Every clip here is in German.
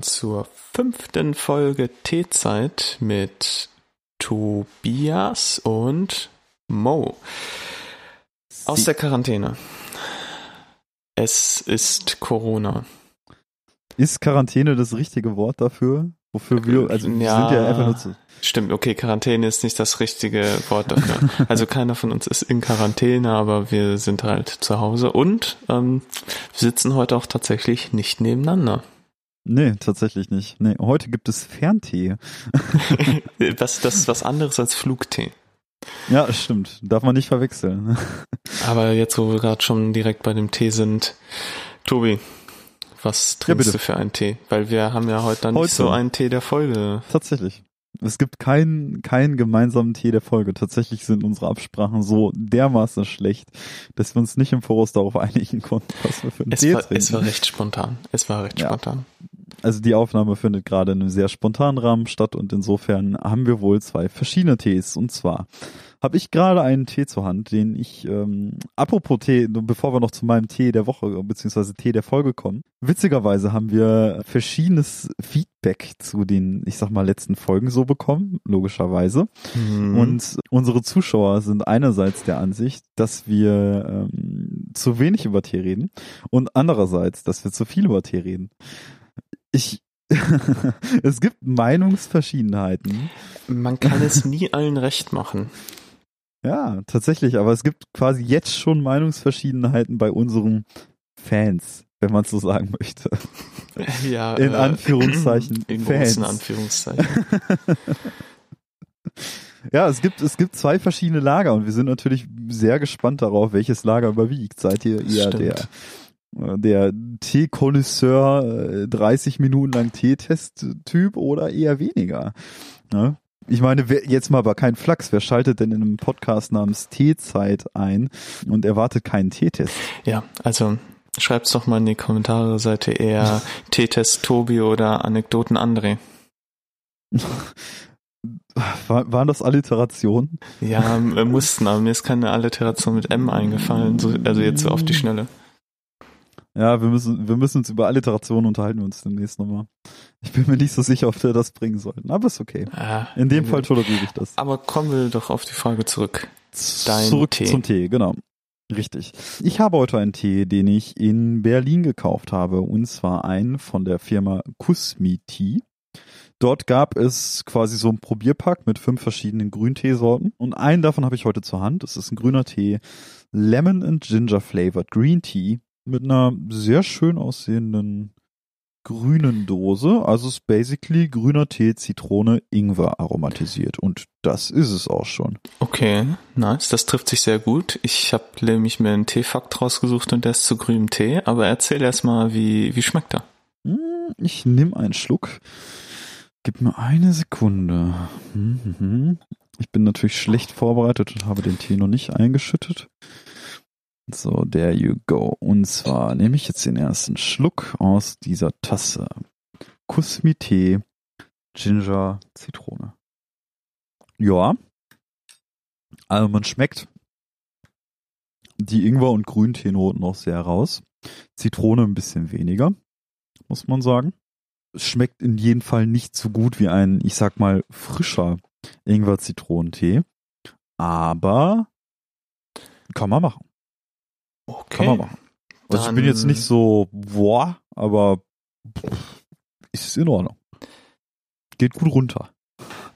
willkommen zur fünften Folge Teezeit mit Tobias und Mo aus der Quarantäne. Es ist Corona. Ist Quarantäne das richtige Wort dafür? Wofür wir, also wir Ja. sind ja einfach nur zu. Stimmt, okay, Quarantäne ist nicht das richtige Wort dafür. Also keiner von uns ist in Quarantäne, aber wir sind halt zu Hause und ähm, wir sitzen heute auch tatsächlich nicht nebeneinander. Nee, tatsächlich nicht. Nee, heute gibt es Ferntee. Was, das ist was anderes als Flugtee. Ja, stimmt. Darf man nicht verwechseln. Aber jetzt, wo wir gerade schon direkt bei dem Tee sind, Tobi, was trinkst bitte. du für einen Tee? Weil wir haben ja heute dann Heute. nicht so einen Tee der Folge. Tatsächlich. Es gibt keinen, keinen gemeinsamen Tee der Folge. Tatsächlich sind unsere Absprachen so dermaßen schlecht, dass wir uns nicht im Voraus darauf einigen konnten, was wir für einen Es Tee war, trinken. es war recht spontan. Es war recht Ja. spontan. Also die Aufnahme findet gerade in einem sehr spontanen Rahmen statt und insofern haben wir wohl zwei verschiedene Tees. Und zwar habe ich gerade einen Tee zur Hand, den ich, ähm, apropos Tee, bevor wir noch zu meinem Tee der Woche beziehungsweise Tee der Folge kommen, witzigerweise haben wir verschiedenes Feedback zu den, ich sag mal, letzten Folgen so bekommen, logischerweise. Mhm. Und unsere Zuschauer sind einerseits der Ansicht, dass wir ähm, zu wenig über Tee reden und andererseits, dass wir zu viel über Tee reden. Ich es gibt Meinungsverschiedenheiten. Man kann es nie allen recht machen. Ja, tatsächlich, aber es gibt quasi jetzt schon Meinungsverschiedenheiten bei unseren Fans, wenn man es so sagen möchte. Ja, In äh, Anführungszeichen In Fans. großen Anführungszeichen. Ja, es gibt, es gibt zwei verschiedene Lager und wir sind natürlich sehr gespannt darauf, welches Lager überwiegt. Seid ihr eher Stimmt. der, der Tee-Konnoisseur, äh, 30 Minuten lang Teetest-Typ oder eher weniger? Ne? Ich meine, wer, jetzt mal aber kein Flachs. Wer schaltet denn in einem Podcast namens Teezeit ein und erwartet keinen Teetest? Ja, also schreibt's doch mal in die Kommentare, seid ihr eher T-Test Tobi oder Anekdoten André? War, waren das Alliterationen? Ja, wir mussten, aber mir ist keine Alliteration mit M eingefallen, so, also jetzt so auf die Schnelle. Ja, wir müssen, wir müssen uns über Alliterationen unterhalten wir uns demnächst nochmal. Ich bin mir nicht so sicher, ob wir das bringen sollten, aber ist okay. Ah, In dem Fall toleriere ich das. Aber kommen wir doch auf die Frage zurück. Dein Zurück Tee. zum Tee, genau. Richtig. Ich habe heute einen Tee, den ich in Berlin gekauft habe, und zwar einen von der Firma Kusmi Tea. Dort gab es quasi so einen Probierpack mit fünf verschiedenen Grünteesorten und einen davon habe ich heute zur Hand. Es ist ein grüner Tee, Lemon and Ginger Flavored Green Tea mit einer sehr schön aussehenden grünen Dose. Also es ist basically grüner Tee, Zitrone, Ingwer aromatisiert und das ist es auch schon. Okay, nice, das trifft sich sehr gut. Ich habe nämlich mir einen Teefakt rausgesucht und der ist zu grünem Tee, aber erzähl erst mal, wie, wie schmeckt er? Hm, Ich nehme einen Schluck. Gib mir eine Sekunde. Hm, hm. Ich bin natürlich schlecht vorbereitet und habe den Tee noch nicht eingeschüttet. So, there you go. Und zwar nehme ich jetzt den ersten Schluck aus dieser Tasse. Kusmi Tee, Ginger, Zitrone. Ja. Also man schmeckt die Ingwer- und Grünteenoten auch sehr raus. Zitrone ein bisschen weniger muss man sagen. Es schmeckt in jedem Fall nicht so gut wie ein, ich sag mal, frischer Ingwer-Zitronentee. Aber kann man machen. Okay. Kann man machen. Also ich bin jetzt nicht so, boah, aber ist in Ordnung. Geht gut runter.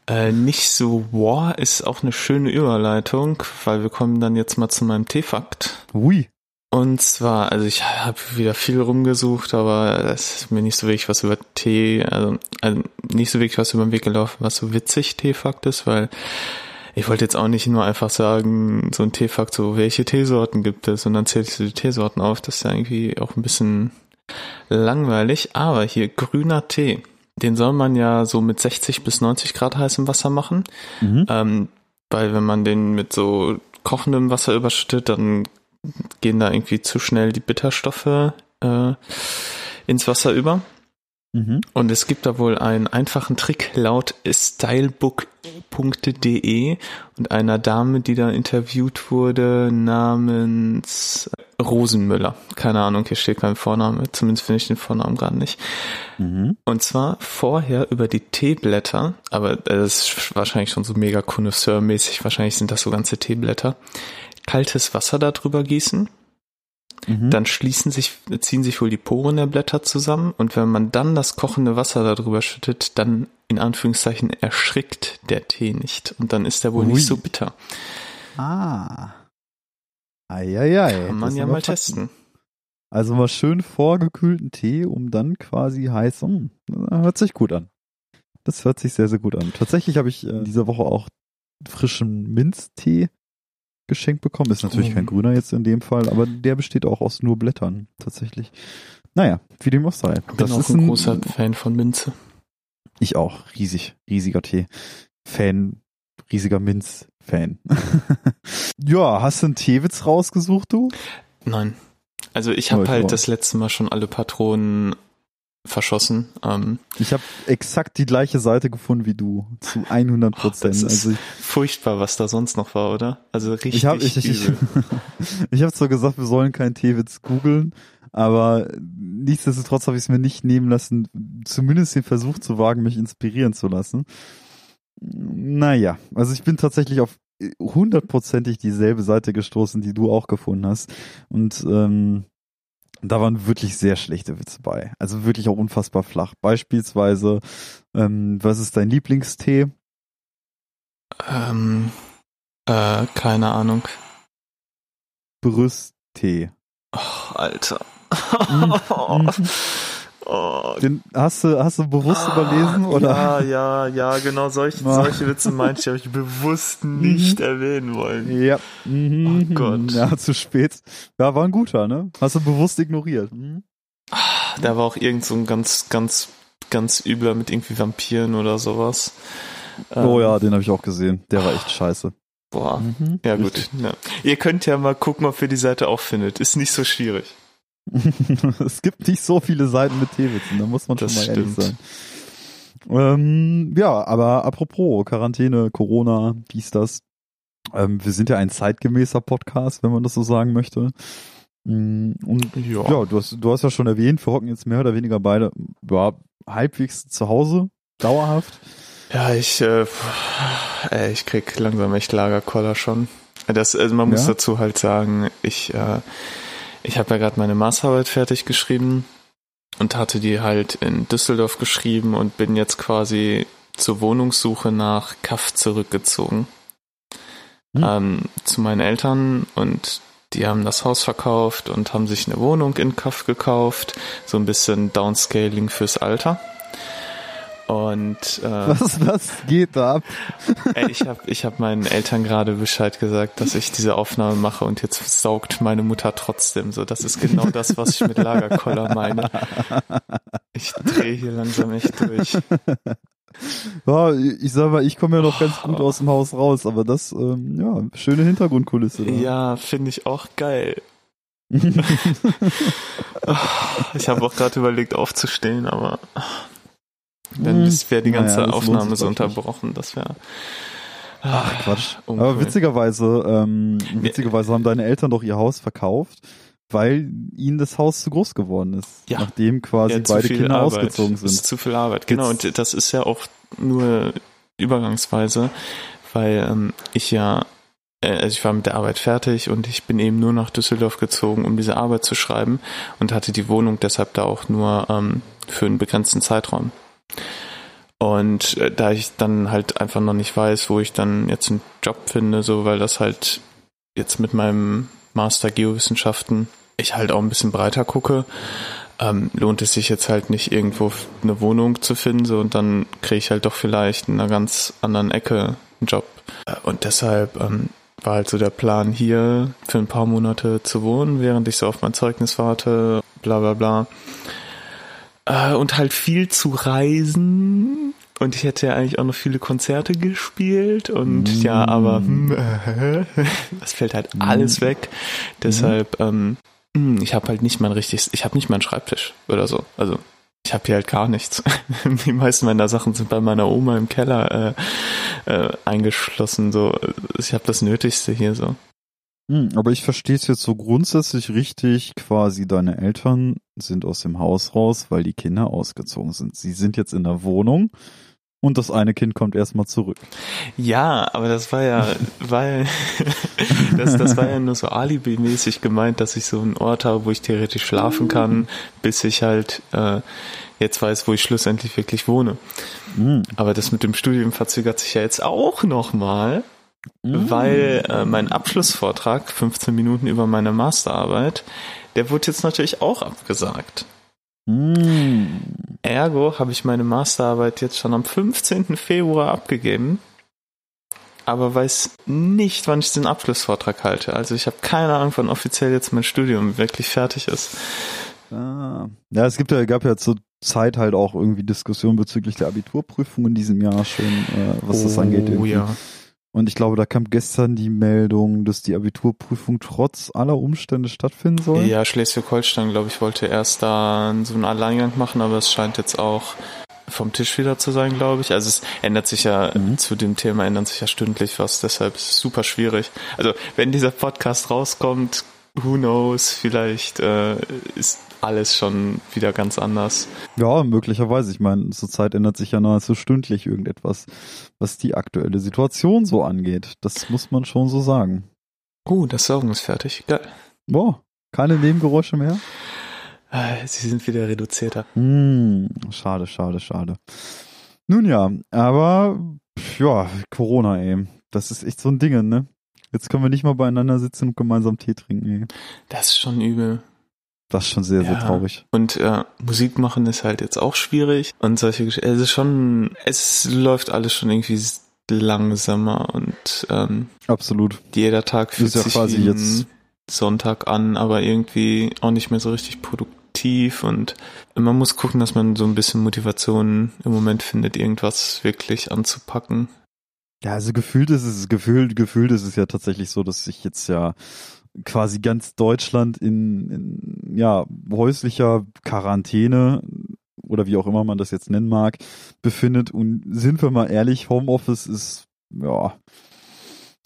Äh, nicht so wow ist auch eine schöne Überleitung, weil wir kommen dann jetzt mal zu meinem Teefakt. Ui. Und zwar, also ich habe wieder viel rumgesucht, aber es ist mir nicht so wirklich was über Tee, also, also nicht so wirklich was über den Weg gelaufen, was so witzig Teefakt ist, weil ich wollte jetzt auch nicht nur einfach sagen, so ein Teefakt, so welche Teesorten gibt es? Und dann zähle ich so die Teesorten auf, das ist ja irgendwie auch ein bisschen langweilig, aber hier grüner Tee, den soll man ja so mit 60 bis 90 Grad heißem Wasser machen, Mhm. ähm, weil wenn man den mit so kochendem Wasser überschüttet, dann gehen da irgendwie zu schnell die Bitterstoffe äh, ins Wasser über. Mhm. Und es gibt da wohl einen einfachen Trick laut stylebook.de und einer Dame, die da interviewt wurde, namens Rosenmüller. Keine Ahnung, hier steht kein Vorname. Zumindest finde ich den Vornamen gerade nicht. Mhm. Und zwar vorher über die Teeblätter, aber das ist wahrscheinlich schon so mega Connoisseur-mäßig, wahrscheinlich sind das so ganze Teeblätter. Kaltes Wasser darüber gießen, Mhm. dann schließen sich, ziehen sich wohl die Poren der Blätter zusammen und wenn man dann das kochende Wasser darüber schüttet, dann in Anführungszeichen erschrickt der Tee nicht und dann ist er wohl Ui. nicht so bitter. Ah. Eieiei. Kann man ja mal testen. Also mal schön vorgekühlten Tee, um dann quasi heiß. Hm, hört sich gut an. Das hört sich sehr, sehr gut an. Tatsächlich habe ich äh, diese Woche auch frischen Minztee geschenkt bekommen. Ist natürlich Oh. kein grüner jetzt in dem Fall, aber der besteht auch aus nur Blättern tatsächlich. Naja, wie dem auch sei. Bin Das auch ist ein großer Fan von Minze. Ich auch. Riesig. Riesiger Tee. Fan. Riesiger Minz-Fan. ja, hast du einen Teewitz rausgesucht, du? Nein. Also ich Oh, habe ich halt das letzte Mal schon alle Patronen verschossen. Ähm, Ich habe exakt die gleiche Seite gefunden wie du. Zu 100 das Prozent. ist Also ich, furchtbar, was da sonst noch war, oder? Also richtig ich habe ich, ich, ich, ich hab zwar gesagt, wir sollen keinen Teewitz googeln, aber nichtsdestotrotz habe ich es mir nicht nehmen lassen, zumindest den Versuch zu wagen, mich inspirieren zu lassen. Naja, also ich bin tatsächlich auf hundertprozentig dieselbe Seite gestoßen, die du auch gefunden hast. Und ähm, da waren wirklich sehr schlechte Witze bei. Also wirklich auch unfassbar flach. Beispielsweise, ähm, was ist dein Lieblingstee? Ähm, äh, keine Ahnung. Brüsttee. Oh, Alter. Mhm. oh, Den hast du, hast du bewusst überlesen oder? Ja, ja, ja, genau solche, Ah. solche Witze meinte ich, habe ich bewusst nicht erwähnen wollen. Ja. Mhm. Oh Gott. Ja, zu spät. Ja, war ein guter, ne? Hast du bewusst ignoriert. Mhm. Da war auch irgend so ein ganz, ganz, ganz übler mit irgendwie Vampiren oder sowas. Oh Ähm, ja, den habe ich auch gesehen. Der war echt scheiße. Boah. Mhm. Ja, gut. Ja. Ihr könnt ja mal gucken, ob ihr die Seite auch findet. Ist nicht so schwierig. es gibt nicht so viele Seiten mit Teewitzen, da muss man Das schon mal ehrlich stimmt. sein. Ähm, ja, aber apropos Quarantäne, Corona, dies, das. Ähm, wir sind ja ein zeitgemäßer Podcast, wenn man das so sagen möchte. Mm, Und Ja. ja, du hast, du hast ja schon erwähnt, wir hocken jetzt mehr oder weniger beide ja, halbwegs zu Hause, dauerhaft. Ja, ich, äh, ey, ich krieg langsam echt Lagerkoller schon. Das, also man muss Ja? dazu halt sagen, ich, äh, ich habe ja gerade meine Masterarbeit fertig geschrieben und hatte die halt in Düsseldorf geschrieben und bin jetzt quasi zur Wohnungssuche nach Kaff zurückgezogen. Hm. Ähm, zu meinen Eltern und die haben das Haus verkauft und haben sich eine Wohnung in Kaff gekauft. So ein bisschen Downscaling fürs Alter. Und äh, Was, was geht da ab? Ey, ich habe ich hab meinen Eltern gerade Bescheid gesagt, dass ich diese Aufnahme mache und jetzt saugt meine Mutter trotzdem so. Das ist genau das, was ich mit Lagerkoller meine. Ich drehe hier langsam echt durch. Ja, ich sag mal, ich komme ja noch ganz gut aus dem Haus raus, aber das, ähm, ja, schöne Hintergrundkulisse. Da. Ja, finde ich auch geil. Ich habe auch gerade überlegt aufzustehen, aber dann wäre die ganze Naja, Aufnahme so unterbrochen. Das wäre Ach Quatsch. Uncool. Aber witzigerweise, ähm, witzigerweise haben deine Eltern doch ihr Haus verkauft, weil ihnen das Haus zu groß geworden ist. Ja. Nachdem quasi Ja, beide Kinder Arbeit. ausgezogen Das ist sind. zu viel Arbeit, genau. Jetzt- Und das ist ja auch nur übergangsweise, weil ähm, ich ja, äh, also ich war mit der Arbeit fertig und ich bin eben nur nach Düsseldorf gezogen, um diese Arbeit zu schreiben und hatte die Wohnung deshalb da auch nur ähm, für einen begrenzten Zeitraum. Und äh, da ich dann halt einfach noch nicht weiß, wo ich dann jetzt einen Job finde, so weil das halt jetzt mit meinem Master Geowissenschaften ich halt auch ein bisschen breiter gucke, ähm, lohnt es sich jetzt halt nicht irgendwo eine Wohnung zu finden, so und dann kriege ich halt doch vielleicht in einer ganz anderen Ecke einen Job. Äh, Und deshalb ähm, war halt so der Plan hier für ein paar Monate zu wohnen, während ich so auf mein Zeugnis warte, bla bla bla. Äh, und halt viel zu reisen. Und ich hätte ja eigentlich auch noch viele Konzerte gespielt und Mm. ja, aber hm, äh, das fällt halt alles weg. Deshalb, ähm, hm, ich habe halt nicht mein richtiges, ich habe nicht meinen Schreibtisch oder so. Also ich habe hier halt gar nichts. Die meisten meiner Sachen sind bei meiner Oma im Keller äh, äh, eingeschlossen. So, ich habe das Nötigste hier so. Hm, aber ich verstehe es jetzt so grundsätzlich richtig. Quasi deine Eltern sind aus dem Haus raus, weil die Kinder ausgezogen sind. Sie sind jetzt in der Wohnung und das eine Kind kommt erstmal zurück. Ja, aber das war ja, weil das, das war ja nur so alibi-mäßig gemeint, dass ich so einen Ort habe, wo ich theoretisch schlafen kann, bis ich halt äh, jetzt weiß, wo ich schlussendlich wirklich wohne. Hm. Aber das mit dem Studium verzögert sich ja jetzt auch nochmal, Weil äh, mein Abschlussvortrag, 15 Minuten über meine Masterarbeit, der wurde jetzt natürlich auch abgesagt. Hm. Ergo habe ich meine Masterarbeit jetzt schon am 15. Februar abgegeben, aber weiß nicht, wann ich den Abschlussvortrag halte. Also ich habe keine Ahnung, wann offiziell jetzt mein Studium wirklich fertig ist. Ah. Ja, es gibt ja, gab ja zur Zeit halt auch irgendwie Diskussionen bezüglich der Abiturprüfung in diesem Jahr schon, äh, was das angeht. Oh irgendwie. ja. Und ich glaube, da kam gestern die Meldung, dass die Abiturprüfung trotz aller Umstände stattfinden soll. Ja, Schleswig-Holstein, glaube ich, wollte erst da so einen Alleingang machen, aber es scheint jetzt auch vom Tisch wieder zu sein, glaube ich. Also es ändert sich ja, Mhm. zu dem Thema ändert sich ja stündlich was, deshalb ist es super schwierig. Also wenn dieser Podcast rauskommt, who knows, vielleicht äh, ist alles schon wieder ganz anders. Ja, möglicherweise. Ich meine, zurzeit ändert sich ja nahezu stündlich irgendetwas, was die aktuelle Situation so angeht. Das muss man schon so sagen. Uh, das Saugen ist fertig. Geil. Boah, keine Nebengeräusche mehr? Äh, Sie sind wieder reduzierter. Hm, schade, schade, schade. Nun ja, aber ja, Corona, ey. Das ist echt so ein Ding, ne? Jetzt können wir nicht mal beieinander sitzen und gemeinsam Tee trinken, ey. Das ist schon übel. Das ist schon sehr, sehr Ja. traurig. Und äh, Musik machen ist halt jetzt auch schwierig. Und solche Geschichten. Es ist schon, es läuft alles schon irgendwie langsamer und ähm, Absolut. jeder Tag fühlt Ist ja sich quasi jetzt- Sonntag an, aber irgendwie auch nicht mehr so richtig produktiv und man muss gucken, dass man so ein bisschen Motivation im Moment findet, irgendwas wirklich anzupacken. Ja, also gefühlt ist es, gefühlt, gefühlt ist es ja tatsächlich so, dass sich jetzt ja quasi ganz Deutschland in, in ja, häuslicher Quarantäne oder wie auch immer man das jetzt nennen mag, befindet. Und sind wir mal ehrlich, Homeoffice ist, ja,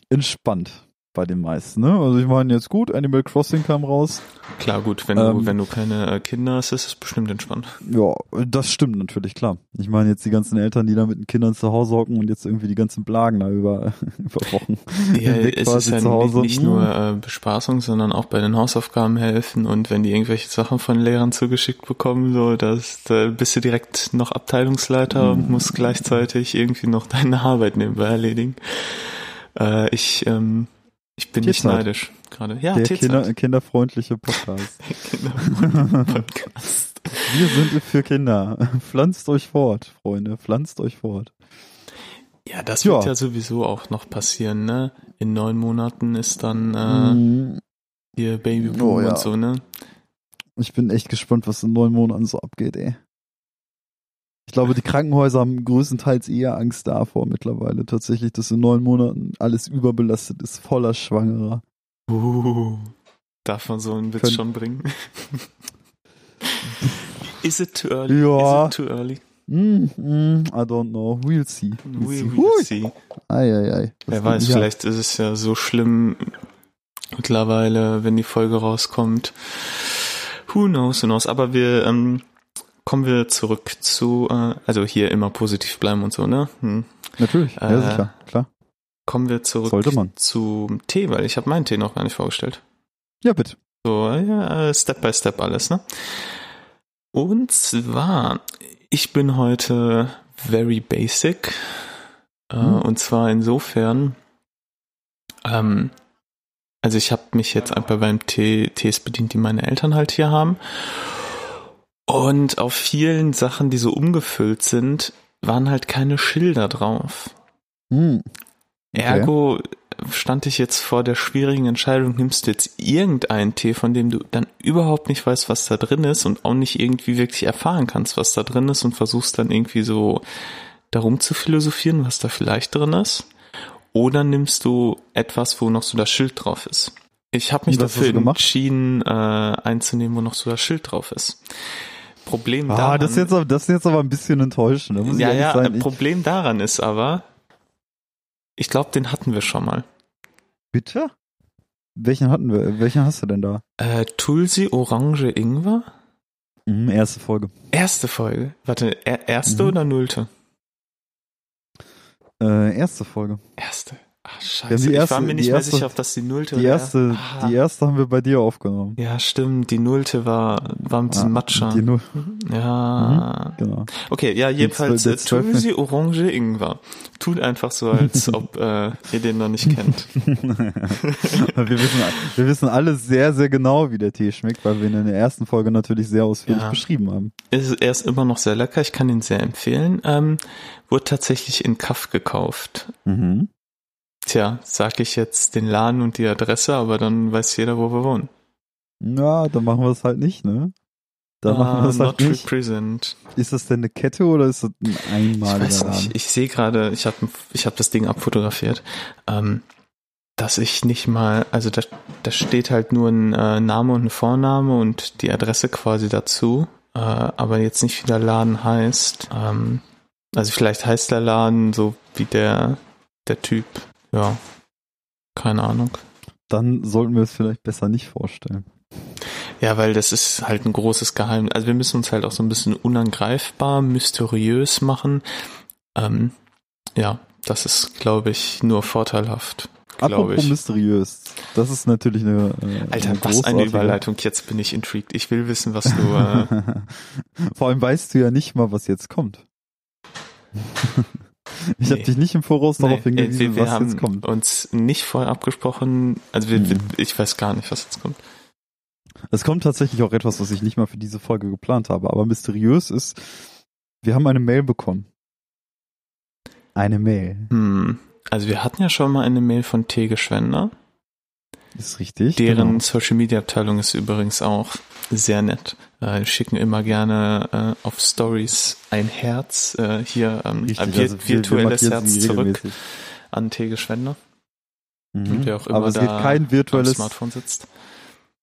entspannt bei den meisten, ne? Also ich meine jetzt gut, Animal Crossing kam raus. Klar, gut, wenn du, Ähm. wenn du keine äh, Kinder hast, ist es bestimmt entspannt. Ja, das stimmt natürlich, klar. Ich meine jetzt die ganzen Eltern, die da mit den Kindern zu Hause hocken und jetzt irgendwie die ganzen Blagen da über, über Wochen Ja, hinweg es ist quasi ja zu Hause. nicht nur äh, Bespaßung, sondern auch bei den Hausaufgaben helfen und wenn die irgendwelche Sachen von Lehrern zugeschickt bekommen, so, dass da bist du direkt noch Abteilungsleiter und musst gleichzeitig irgendwie noch deine Arbeit nebenbei erledigen. Äh, ich, ähm, ich bin nicht neidisch gerade. Ja, der. Kinder, kinderfreundliche Podcast. Kinderpodcast. Wir sind für Kinder. Pflanzt euch fort, Freunde. Pflanzt euch fort. Ja, das Ja. wird ja sowieso auch noch passieren, ne? In neun Monaten ist dann äh, Mm, hier Babyboom Oh, ja. und so, ne? Ich bin echt gespannt, was in neun Monaten so abgeht, ey. Ich glaube, die Krankenhäuser haben größtenteils eher Angst davor mittlerweile tatsächlich, dass in neun Monaten alles überbelastet ist, voller Schwangerer. Uh, darf man so einen Witz Könnt- schon bringen? Is it too early? Ja. Is it too early? Mm, mm, I don't know. We'll see. We'll We see. Hui. see. Ei, ei, ei. Das Wer weiß, an. vielleicht ist es ja so schlimm mittlerweile, wenn die Folge rauskommt. Who knows, who knows. Aber wir ähm, kommen wir zurück zu, äh, also hier immer positiv bleiben und so, ne? Hm. Natürlich, ja Äh, sicher, klar. Kommen wir zurück Sollte man. zum Tee, weil ich habe meinen Tee noch gar nicht vorgestellt. Ja, bitte. So, ja, Step by Step alles, ne? Und zwar, ich bin heute very basic. Äh, Hm. Und zwar insofern, ähm, also ich habe mich jetzt einfach beim Tee, Tees bedient, die meine Eltern halt hier haben. Und auf vielen Sachen, die so umgefüllt sind, waren halt keine Schilder drauf. Hm. Okay. Ergo stand ich jetzt vor der schwierigen Entscheidung, nimmst du jetzt irgendeinen Tee, von dem du dann überhaupt nicht weißt, was da drin ist und auch nicht irgendwie wirklich erfahren kannst, was da drin ist und versuchst dann irgendwie so darum zu philosophieren, was da vielleicht drin ist. Oder nimmst du etwas, wo noch so das Schild drauf ist. Ich habe mich was dafür entschieden, äh, einzunehmen, wo noch so das Schild drauf ist. Problem Ah, daran, das ist jetzt, aber- das ist jetzt aber ein bisschen enttäuschend. Da muss ich ja, ehrlich ja, sein. ein Problem daran ist aber, ich glaube, den hatten wir schon mal. Ich, bitte? welchen hatten wir? Welchen hast du denn da? Äh, Tulsi, Orange, Ingwer? Mhm, erste Folge. Erste Folge. Warte, er, erste Mhm. oder nullte? Äh, erste Folge. Erste. Ach, scheiße. die ich erste- war mir nicht die mehr erste- sicher, ob das die nullte Die erste, Ah. die erste haben wir bei dir aufgenommen. Ja, stimmt. Die nullte war, war mit diesem Ah, Matscher. Die Null, Ja. genau. Okay, ja, jedenfalls äh, Orange, Ingwer. Tut einfach so, als ob äh, ihr den noch nicht kennt. wir, wissen, wir wissen alle sehr, sehr genau, wie der Tee schmeckt, weil wir ihn in der ersten Folge natürlich sehr ausführlich Ja. beschrieben haben. Er ist immer noch sehr lecker, ich kann ihn sehr empfehlen. Ähm, wurde tatsächlich in Kaff gekauft. Mhm. Tja, sag ich jetzt den Laden und die Adresse, aber dann weiß jeder, wo wir wohnen. Ja, dann machen wir es halt nicht, ne? Dann machen wir es halt Ah, nicht. represent. Ist das denn eine Kette oder ist das ein Ich einmaliger weiß Laden? nicht, ich sehe gerade, ich habe ich hab das Ding abfotografiert, ähm, dass ich nicht mal, also da, da steht halt nur ein äh, Name und ein Vorname und die Adresse quasi dazu, äh, aber jetzt nicht, wie der Laden heißt. Ähm, also vielleicht heißt der Laden so wie der, der Typ, ja, keine Ahnung. Dann sollten wir es vielleicht besser nicht vorstellen. Ja, weil das ist halt ein großes Geheimnis. Also wir müssen uns halt auch so ein bisschen unangreifbar, mysteriös machen. Ähm, ja, das ist, glaube ich, nur vorteilhaft. Glaube ich. mysteriös. Das ist natürlich eine. Äh, Alter, eine was eine Überleitung. Jetzt bin ich intrigued. Ich will wissen, was du. Äh, Vor allem weißt du ja nicht mal, was jetzt kommt. ich habe Nee. dich nicht im Voraus darauf nee, hingewiesen, wir, wir was haben jetzt kommt. uns nicht vorher abgesprochen. Also wir, wir, Mhm. ich weiß gar nicht, was jetzt kommt. Es kommt tatsächlich auch etwas, was ich nicht mal für diese Folge geplant habe. Aber mysteriös ist, wir haben eine Mail bekommen. Eine Mail. Hm. Also wir hatten ja schon mal eine Mail von T. Geschwender. Ist richtig. Deren genau. Social Media Abteilung ist übrigens auch sehr nett. Äh, schicken immer gerne äh, auf Stories ein Herz, äh, hier ähm, Richtig, ein vir also wir- wir virtuelles markieren Herz zurück an T. Geschwender, Mhm. wer auch immer Aber es da geht kein virtuelles, Smartphone sitzt.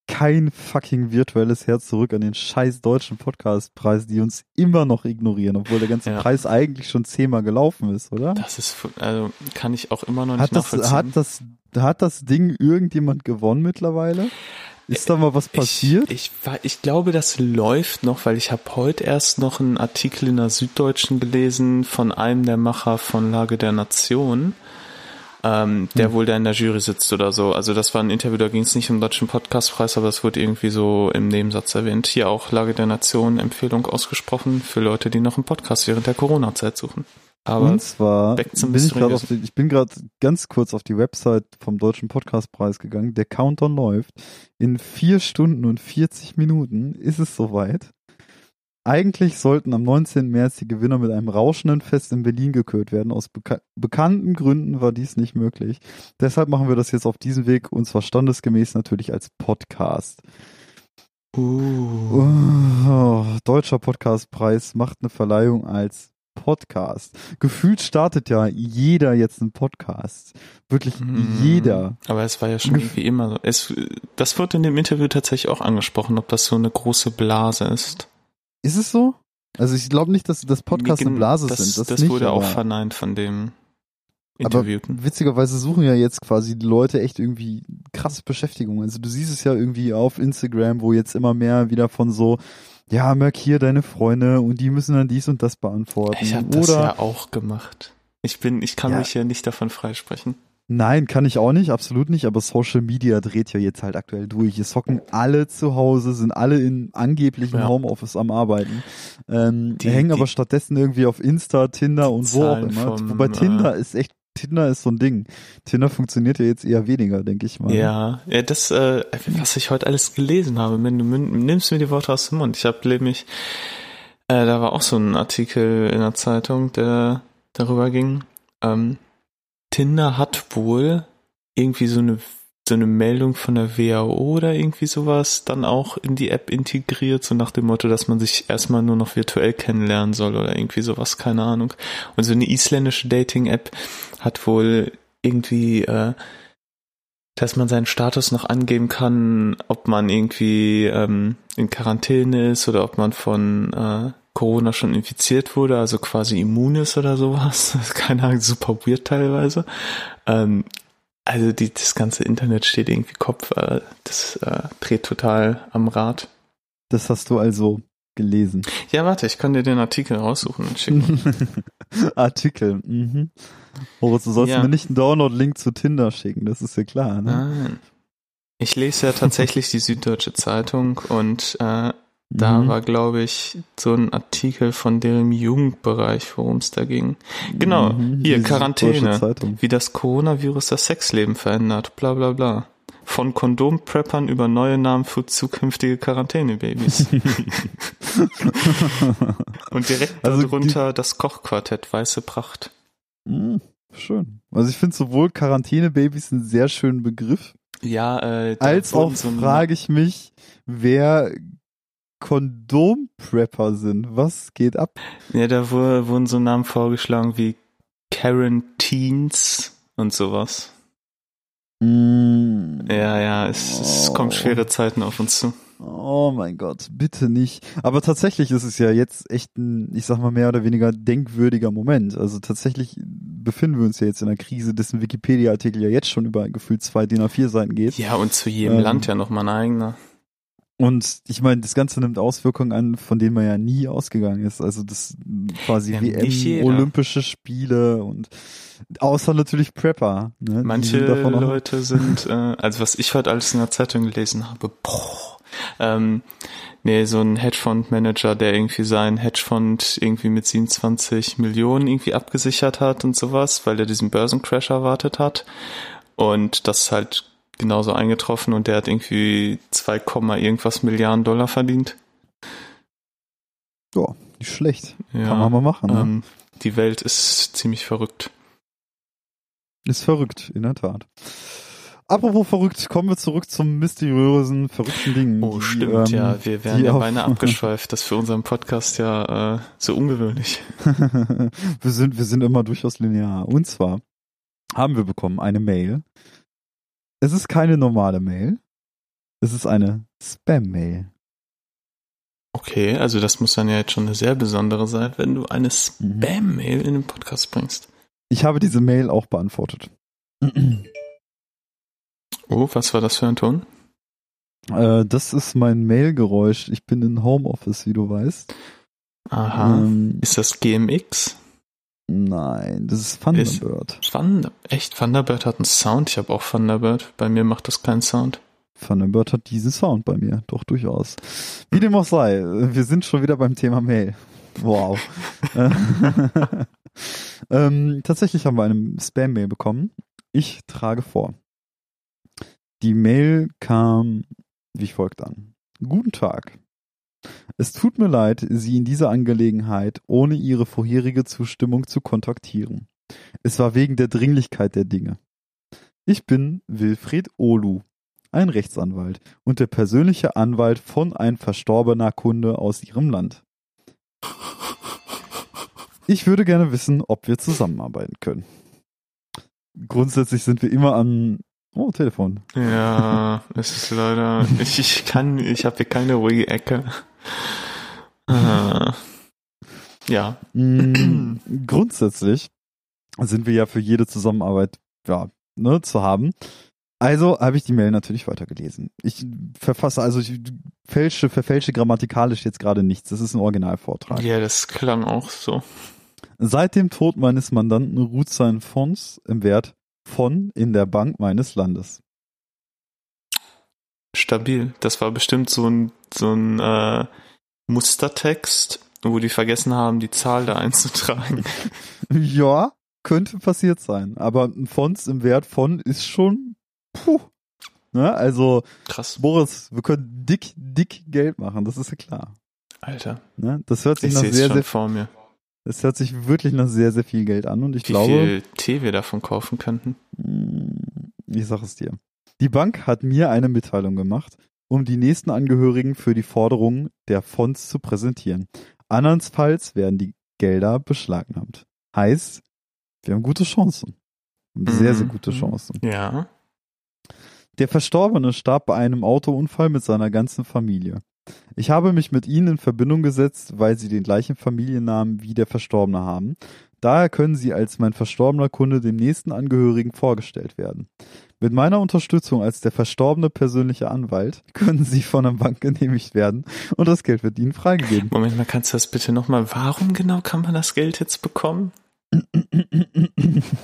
kein fucking virtuelles Herz zurück an den scheiß deutschen Podcastpreis, die uns immer noch ignorieren, obwohl der ganze Ja. Preis eigentlich schon zehnmal gelaufen ist, oder? Das ist, also kann ich auch immer noch nicht Hat das, nachvollziehen. hat das, hat das Ding irgendjemand gewonnen mittlerweile? Ist da mal was passiert? Ich, ich, ich glaube, das läuft noch, weil ich habe heute erst noch einen Artikel in der Süddeutschen gelesen von einem der Macher von Lage der Nation, ähm, der Hm. wohl da in der Jury sitzt oder so. Also das war ein Interview, da ging es nicht um den Deutschen Podcastpreis, aber es wurde irgendwie so im Nebensatz erwähnt. Hier auch Lage der Nation Empfehlung ausgesprochen für Leute, die noch einen Podcast während der Corona-Zeit suchen. Aber Und zwar bin ich gerade ich bin gerade ganz kurz auf die Website vom Deutschen Podcastpreis gegangen. Der Countdown läuft. In vier Stunden und 40 Minuten ist es soweit. Eigentlich sollten am 19. März die Gewinner mit einem rauschenden Fest in Berlin gekürt werden. Aus beka bekannten Gründen war dies nicht möglich. Deshalb machen wir das jetzt auf diesem Weg und zwar standesgemäß natürlich als Podcast. uh, Oh, Deutscher Podcastpreis macht eine Verleihung als Podcast. Gefühlt startet ja jeder jetzt einen Podcast. Wirklich Mm. jeder. Aber es war ja schon irgendwie immer so. Es, das wurde in dem Interview tatsächlich auch angesprochen, ob das so eine große Blase ist. Ist es so? Also ich glaube nicht, dass das Podcasts eine Blase das, sind. Das, Das, nicht, wurde auch aber, verneint von dem aber Interviewten. witzigerweise suchen ja jetzt quasi die Leute echt irgendwie krasse Beschäftigung. Also du siehst es ja irgendwie auf Instagram, wo jetzt immer mehr wieder von so, ja, markier deine Freunde und die müssen dann dies und das beantworten. Ich habe das ja auch gemacht. Ich bin, ich kann Ja. mich ja nicht davon freisprechen. Nein, kann ich auch nicht, absolut nicht, aber Social Media dreht ja jetzt halt aktuell durch. Hier hocken alle zu Hause, sind alle in angeblichen Ja. Homeoffice am Arbeiten. Ähm, Die- hängen die- aber stattdessen irgendwie auf Insta, Tinder und wo auch immer. vom, Wobei äh, Tinder ist echt, Tinder ist so ein Ding. Tinder funktioniert ja jetzt eher weniger, denke ich mal. Ja, ja, das, äh, was ich heute alles gelesen habe, wenn du nimmst mir die Worte aus dem Mund. Ich habe nämlich, äh, da war auch so ein Artikel in der Zeitung, der darüber ging. Ähm, Tinder hat wohl irgendwie so eine so eine Meldung von der WHO oder irgendwie sowas dann auch in die App integriert, so nach dem Motto, dass man sich erstmal nur noch virtuell kennenlernen soll oder irgendwie sowas, keine Ahnung. Und so eine isländische Dating-App hat wohl irgendwie äh, dass man seinen Status noch angeben kann, ob man irgendwie ähm, in Quarantäne ist oder ob man von äh, Corona schon infiziert wurde, also quasi immun ist oder sowas. Keine Ahnung, super weird teilweise. Ähm, Also die, das ganze Internet steht irgendwie Kopf. Äh, das äh, dreht total am Rad. Das hast du also gelesen. Ja, warte, ich kann dir den Artikel raussuchen und schicken. Artikel. Mhm. Boris, du sollst Ja. mir nicht einen Download-Link zu Tinder schicken, das ist ja klar. Ne? Nein. Ich lese ja tatsächlich die Süddeutsche Zeitung und äh, da Mhm. war, glaube ich, so ein Artikel von deren Jugendbereich, worum es da ging. Genau, Mhm, hier, die Quarantäne. Wie das Coronavirus das Sexleben verändert, bla bla bla. Von Kondompreppern über neue Namen für zukünftige Quarantänebabys. Und direkt Also darunter das Kochquartett Weiße Pracht. Mhm, Schön. Also ich finde sowohl Quarantänebabys einen sehr schönen Begriff, Ja, äh, als auch so frage ich mich, wer Kondomprepper sind. Was geht ab? Ja, da wu- wurden so Namen vorgeschlagen wie Teens und sowas. Mm. Ja, ja, es, es Oh. kommen schwere Zeiten auf uns zu. Oh mein Gott, bitte nicht. Aber tatsächlich ist es ja jetzt echt ein, ich sag mal, mehr oder weniger denkwürdiger Moment. Also tatsächlich befinden wir uns ja jetzt in einer Krise, dessen Wikipedia-Artikel ja jetzt schon über gefühlt zwei DIN A4 Seiten geht. Ja, und zu jedem Ähm, Land ja noch mal ein eigener. Und ich meine, das Ganze nimmt Auswirkungen an, von denen man ja nie ausgegangen ist. Also das quasi Ja, WM. Olympische Spiele und außer natürlich Prepper. Ne? Manche sind Leute sind, äh, also was ich heute alles in der Zeitung gelesen habe, boah, ähm, nee, so ein Hedgefondsmanager, der irgendwie seinen Hedgefonds irgendwie mit 27 Millionen irgendwie abgesichert hat und sowas, weil er diesen Börsencrash erwartet hat. Und das halt genauso eingetroffen und der hat irgendwie 2, Komma irgendwas Milliarden Dollar verdient. Ja, nicht schlecht. Ja, Kann man mal machen. Ne? ähm, die Welt ist ziemlich verrückt. Ist verrückt, in der Tat. Apropos verrückt, kommen wir zurück zum mysteriösen, verrückten Ding. Oh, die, stimmt, ähm, ja. Wir die ja beinahe abgeschweift. Das ist für unseren Podcast ja äh, so ungewöhnlich. wir sind, wir sind immer durchaus linear. Und zwar haben wir bekommen eine Mail. Es ist keine normale Mail. Es ist eine Spam-Mail. Okay, also das muss dann ja jetzt schon eine sehr besondere sein, wenn du eine Mhm. Spam-Mail in den Podcast bringst. Ich habe diese Mail auch beantwortet. Oh, was war das für ein Ton? äh, das ist mein Mailgeräusch. Ich bin in Homeoffice, wie du weißt. Aha. Ähm, ist das GMX? Nein, das ist Thunderbird. Thunder echt, Thunderbird hat einen Sound. Ich habe auch Thunderbird. Bei mir macht das keinen Sound. Thunderbird hat diesen Sound bei mir, doch durchaus. Wie dem auch sei, wir sind schon wieder beim Thema Mail. Wow. ähm, tatsächlich haben wir eine Spam-Mail bekommen. Ich trage vor. Die Mail kam wie folgt an. Guten Tag. Es tut mir leid, Sie in dieser Angelegenheit ohne Ihre vorherige Zustimmung zu kontaktieren. Es war wegen der Dringlichkeit der Dinge. Ich bin Wilfried Olu, ein Rechtsanwalt und der persönliche Anwalt von ein verstorbener Kunde aus Ihrem Land. Ich würde gerne wissen, ob wir zusammenarbeiten können. Grundsätzlich sind wir immer an. Oh, Telefon. Ja, es ist leider. Ich, ich kann, ich habe hier keine ruhige Ecke. Ah. Ja. Mm, grundsätzlich sind wir ja für jede Zusammenarbeit ja, ne, zu haben. Also habe ich die Mail natürlich weitergelesen. Ich verfasse, also ich fälsche, verfälsche grammatikalisch jetzt gerade nichts. Das ist ein Originalvortrag. Ja, das klang auch so. Seit dem Tod meines Mandanten ruht sein Fonds im Wert von in der Bank meines Landes. Stabil. Das war bestimmt so ein, so ein äh, Mustertext, wo die vergessen haben, die Zahl da einzutragen. Ja, könnte passiert sein. Aber ein Fonds im Wert von ist schon, puh. Ne? Also, Krass. Boris, wir können dick, dick Geld machen, das ist ja klar. Alter. Ne? Das hört sich Ich nach sehr, sehr, vor mir. das hört sich wirklich nach sehr, sehr viel Geld an und ich Wie glaube, viel Tee wir davon kaufen könnten. Mm, Ich sag es dir. Die Bank hat mir eine Mitteilung gemacht, um die nächsten Angehörigen für die Forderungen der Fonds zu präsentieren. Andernfalls werden die Gelder beschlagnahmt. Heißt, wir haben gute Chancen. Sehr, Mhm. sehr gute Chancen. Ja. Der Verstorbene starb bei einem Autounfall mit seiner ganzen Familie. Ich habe mich mit ihnen in Verbindung gesetzt, weil sie den gleichen Familiennamen wie der Verstorbene haben. Daher können Sie als mein verstorbener Kunde dem nächsten Angehörigen vorgestellt werden. Mit meiner Unterstützung als der verstorbene persönliche Anwalt können Sie von der Bank genehmigt werden und das Geld wird Ihnen freigegeben. Moment mal, kannst du das bitte nochmal? Warum genau kann man das Geld jetzt bekommen?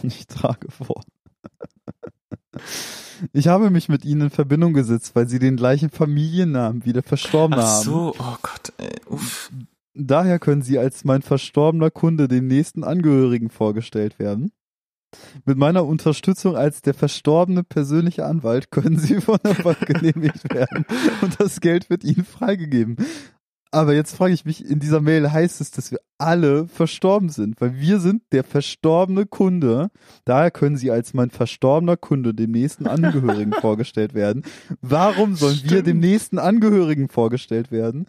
Ich trage vor. Ich habe mich mit Ihnen in Verbindung gesetzt, weil Sie den gleichen Familiennamen wie der Verstorbene Ach haben. so, oh Gott, ey, uff. Daher können Sie als mein verstorbener Kunde dem nächsten Angehörigen vorgestellt werden. Mit meiner Unterstützung als der verstorbene persönliche Anwalt können Sie von der Bank genehmigt werden und das Geld wird Ihnen freigegeben. Aber jetzt frage ich mich, in dieser Mail heißt es, dass wir alle verstorben sind, weil wir sind der verstorbene Kunde. Daher können Sie als mein verstorbener Kunde dem nächsten Angehörigen vorgestellt werden. Warum sollen wir Stimmt. dem nächsten Angehörigen vorgestellt werden?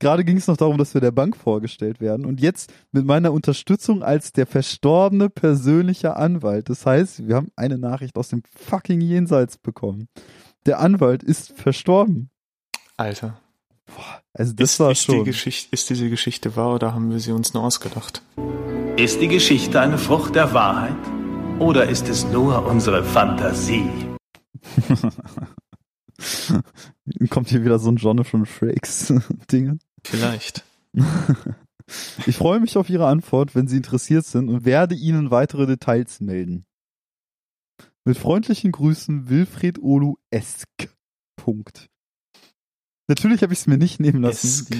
Gerade ging es noch darum, dass wir der Bank vorgestellt werden. Und jetzt mit meiner Unterstützung als der verstorbene persönliche Anwalt. Das heißt, wir haben eine Nachricht aus dem fucking Jenseits bekommen. Der Anwalt ist verstorben. Alter. Also das ist, war ist, die schon. Geschichte, ist diese Geschichte wahr oder haben wir sie uns nur ausgedacht? Ist die Geschichte eine Frucht der Wahrheit? Oder ist es nur unsere Fantasie? Kommt hier wieder so ein Jonathan Frakes Dinge. Vielleicht. Ich freue mich auf Ihre Antwort, wenn Sie interessiert sind und werde Ihnen weitere Details melden. Mit freundlichen Grüßen Wilfried Olu Esk. Punkt. Natürlich habe ich es mir nicht nehmen lassen. Esk.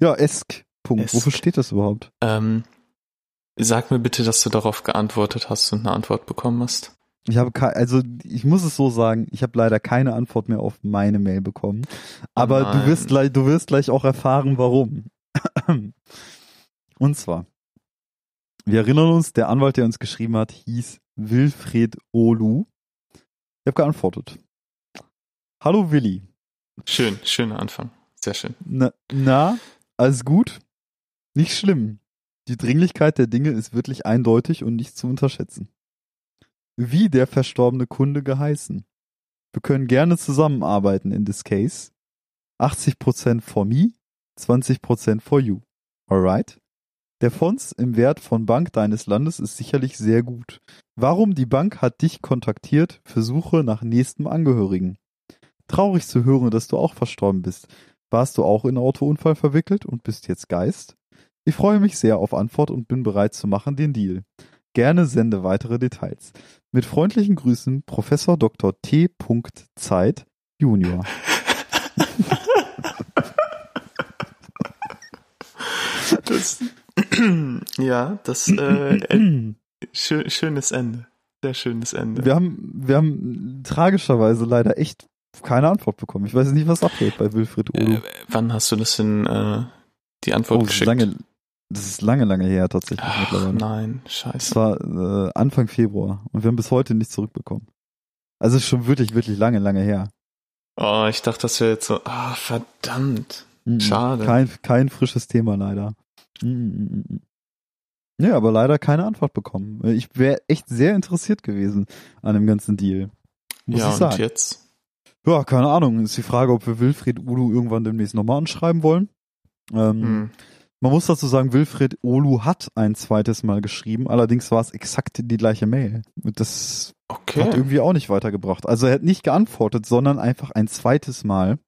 Ja, Esk. Punkt. Esk. Wofür steht das überhaupt? Ähm, sag mir bitte, dass du darauf geantwortet hast und eine Antwort bekommen hast. Ich habe also ich muss es so sagen, ich habe leider keine Antwort mehr auf meine Mail bekommen. Aber du nein. wirst gleich, du wirst gleich auch erfahren, warum. Und zwar, wir erinnern uns, der Anwalt, der uns geschrieben hat, hieß Wilfried Olu. Ich habe geantwortet. Hallo Willi. Schön, schöner Anfang. Sehr schön. Na, na, alles gut? Nicht schlimm. Die Dringlichkeit der Dinge ist wirklich eindeutig und nicht zu unterschätzen. Wie der verstorbene Kunde geheißen. Wir können gerne zusammenarbeiten in this case. 80% for me, 20% for you. Alright? Der Fonds im Wert von Bank deines Landes ist sicherlich sehr gut. Warum die Bank hat dich kontaktiert für Suche nach nächstem Angehörigen? Traurig zu hören, dass du auch verstorben bist. Warst du auch in Autounfall verwickelt und bist jetzt Geist? Ich freue mich sehr auf Antwort und bin bereit zu machen den Deal. Gerne sende weitere Details. Mit freundlichen Grüßen, Professor Dr. T. Zeit, Junior. Das, ja, das äh, äh, schö schönes Ende. Sehr schönes Ende. Wir haben, wir haben tragischerweise leider echt keine Antwort bekommen. Ich weiß nicht, was abgeht bei Wilfried Olu. äh, wann hast du das denn äh, die Antwort oh, geschickt? lange, das ist lange, lange her tatsächlich Ach, mittlerweile. nein, Es scheiße. war äh, Anfang Februar und wir haben bis heute nichts zurückbekommen. Also es ist schon wirklich, wirklich lange, lange her. Oh, ich dachte, das wäre jetzt so, ah, verdammt. Mhm. Schade. Kein, kein frisches Thema leider. Mhm. Ja, aber leider keine Antwort bekommen. Ich wäre echt sehr interessiert gewesen an dem ganzen Deal. Muss ja, ich und sagen. jetzt? Ja, keine Ahnung. Ist die Frage, ob wir Wilfried Ulu irgendwann demnächst nochmal anschreiben wollen. Ähm, Hm. Man muss dazu sagen, Wilfried Olu hat ein zweites Mal geschrieben, allerdings war es exakt die gleiche Mail. Das hat Okay. irgendwie auch nicht weitergebracht. Also er hat nicht geantwortet, sondern einfach ein zweites Mal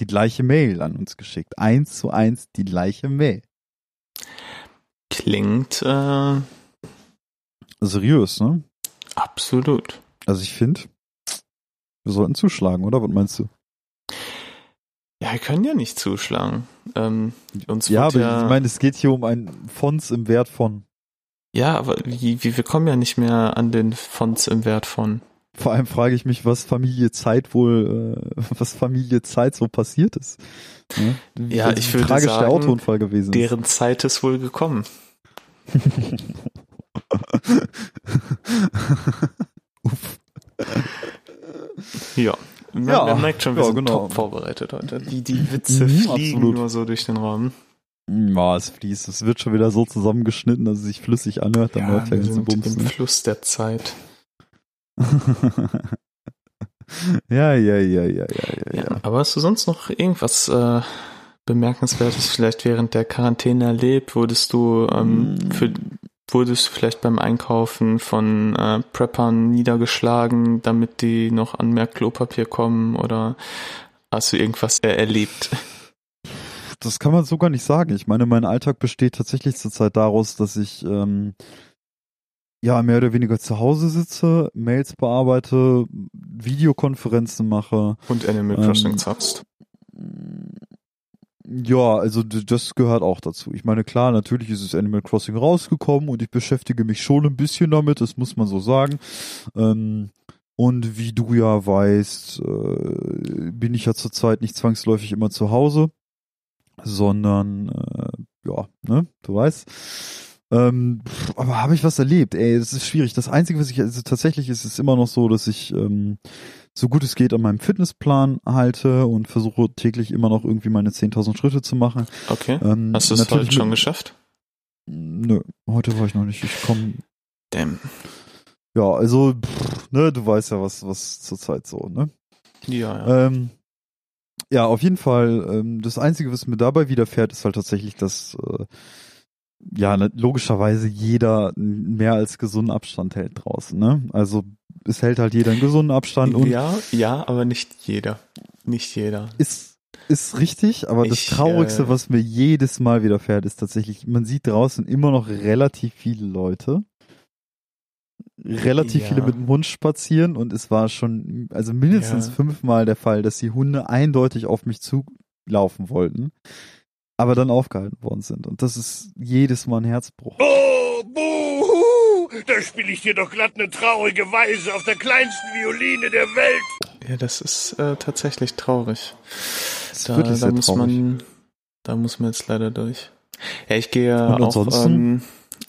die gleiche Mail an uns geschickt. Eins zu eins die gleiche Mail. Klingt äh, Seriös, ne? absolut. Also ich finde, wir sollten zuschlagen, oder? Was meinst du? Ja, wir können ja nicht zuschlagen. Ähm, uns Ja, aber ja, ich meine, es geht hier um ein Fonds im Wert von. ja, aber wie, wie, wir kommen ja nicht mehr an den Fonds im Wert von. Vor allem frage ich mich, was Familie Zeit wohl, äh, was Familie Zeit so passiert ist. Ne? Ja, ich würde tragisch der sagen, Autounfall gewesen ist. Deren Zeit ist wohl gekommen. Uff. Ja. Man, Ja, man merkt schon, wir ja, sind genau. top vorbereitet heute. Die, die Witze Mhm, fliegen absolut. nur so durch den Raum. Ja, es fließt. Es wird schon wieder so zusammengeschnitten, dass es sich flüssig anhört. Dann läuft der wir ganze sind Bums. im Ne? Fluss der Zeit. ja, ja, ja, ja, ja, ja, Ja. ja. Aber hast du sonst noch irgendwas äh, Bemerkenswertes vielleicht während der Quarantäne erlebt? Wurdest du ähm, Mm. für wurdest du vielleicht beim Einkaufen von äh, Preppern niedergeschlagen, damit die noch an mehr Klopapier kommen oder hast du irgendwas äh, erlebt? Das kann man so gar nicht sagen. Ich meine, mein Alltag besteht tatsächlich zurzeit daraus, dass ich ähm, ja mehr oder weniger zu Hause sitze, Mails bearbeite, Videokonferenzen mache. Und Animal Ähm, Crossing zockst. Ja, also das gehört auch dazu. Ich meine, klar, natürlich ist es Animal Crossing rausgekommen und ich beschäftige mich schon ein bisschen damit, das muss man so sagen. Ähm, und wie du ja weißt, äh, bin ich ja zurzeit nicht zwangsläufig immer zu Hause, sondern äh, ja, ne, du weißt. Ähm, aber habe ich was erlebt? Ey, das ist schwierig. Das Einzige, was ich, also tatsächlich ist es immer noch so, dass ich ähm, so gut es geht an meinem Fitnessplan halte und versuche täglich immer noch irgendwie meine 10.000 Schritte zu machen. Okay. Ähm, Hast du es heute schon geschafft? Nö, heute war ich noch nicht. Ich komme, Damn. ja, also, pff, ne, du weißt ja, was, was zurzeit so, ne? Ja, ja. Ähm, ja, auf jeden Fall. Ähm, das Einzige, was mir dabei widerfährt, ist halt tatsächlich, dass äh, ja logischerweise jeder mehr als gesunden Abstand hält draußen. Ne? Also es hält halt jeder einen gesunden Abstand und ja, ja, aber nicht jeder. Nicht jeder. ist ist richtig, aber das Ich, Traurigste, äh, was mir jedes Mal widerfährt, ist tatsächlich, man sieht draußen immer noch relativ viele Leute. Relativ Ja. viele mit dem Hund spazieren und es war schon, also mindestens Ja. fünfmal der Fall, dass die Hunde eindeutig auf mich zulaufen wollten, aber dann aufgehalten worden sind. Und das ist jedes Mal ein Herzbruch. Oh, buhu! Da spiele ich dir doch glatt eine traurige Weise auf der kleinsten Violine der Welt. Ja, das ist äh, tatsächlich traurig. Das Da, wirklich da sehr muss traurig. man, da muss man jetzt leider durch. Ja, ich gehe Und auch, ähm,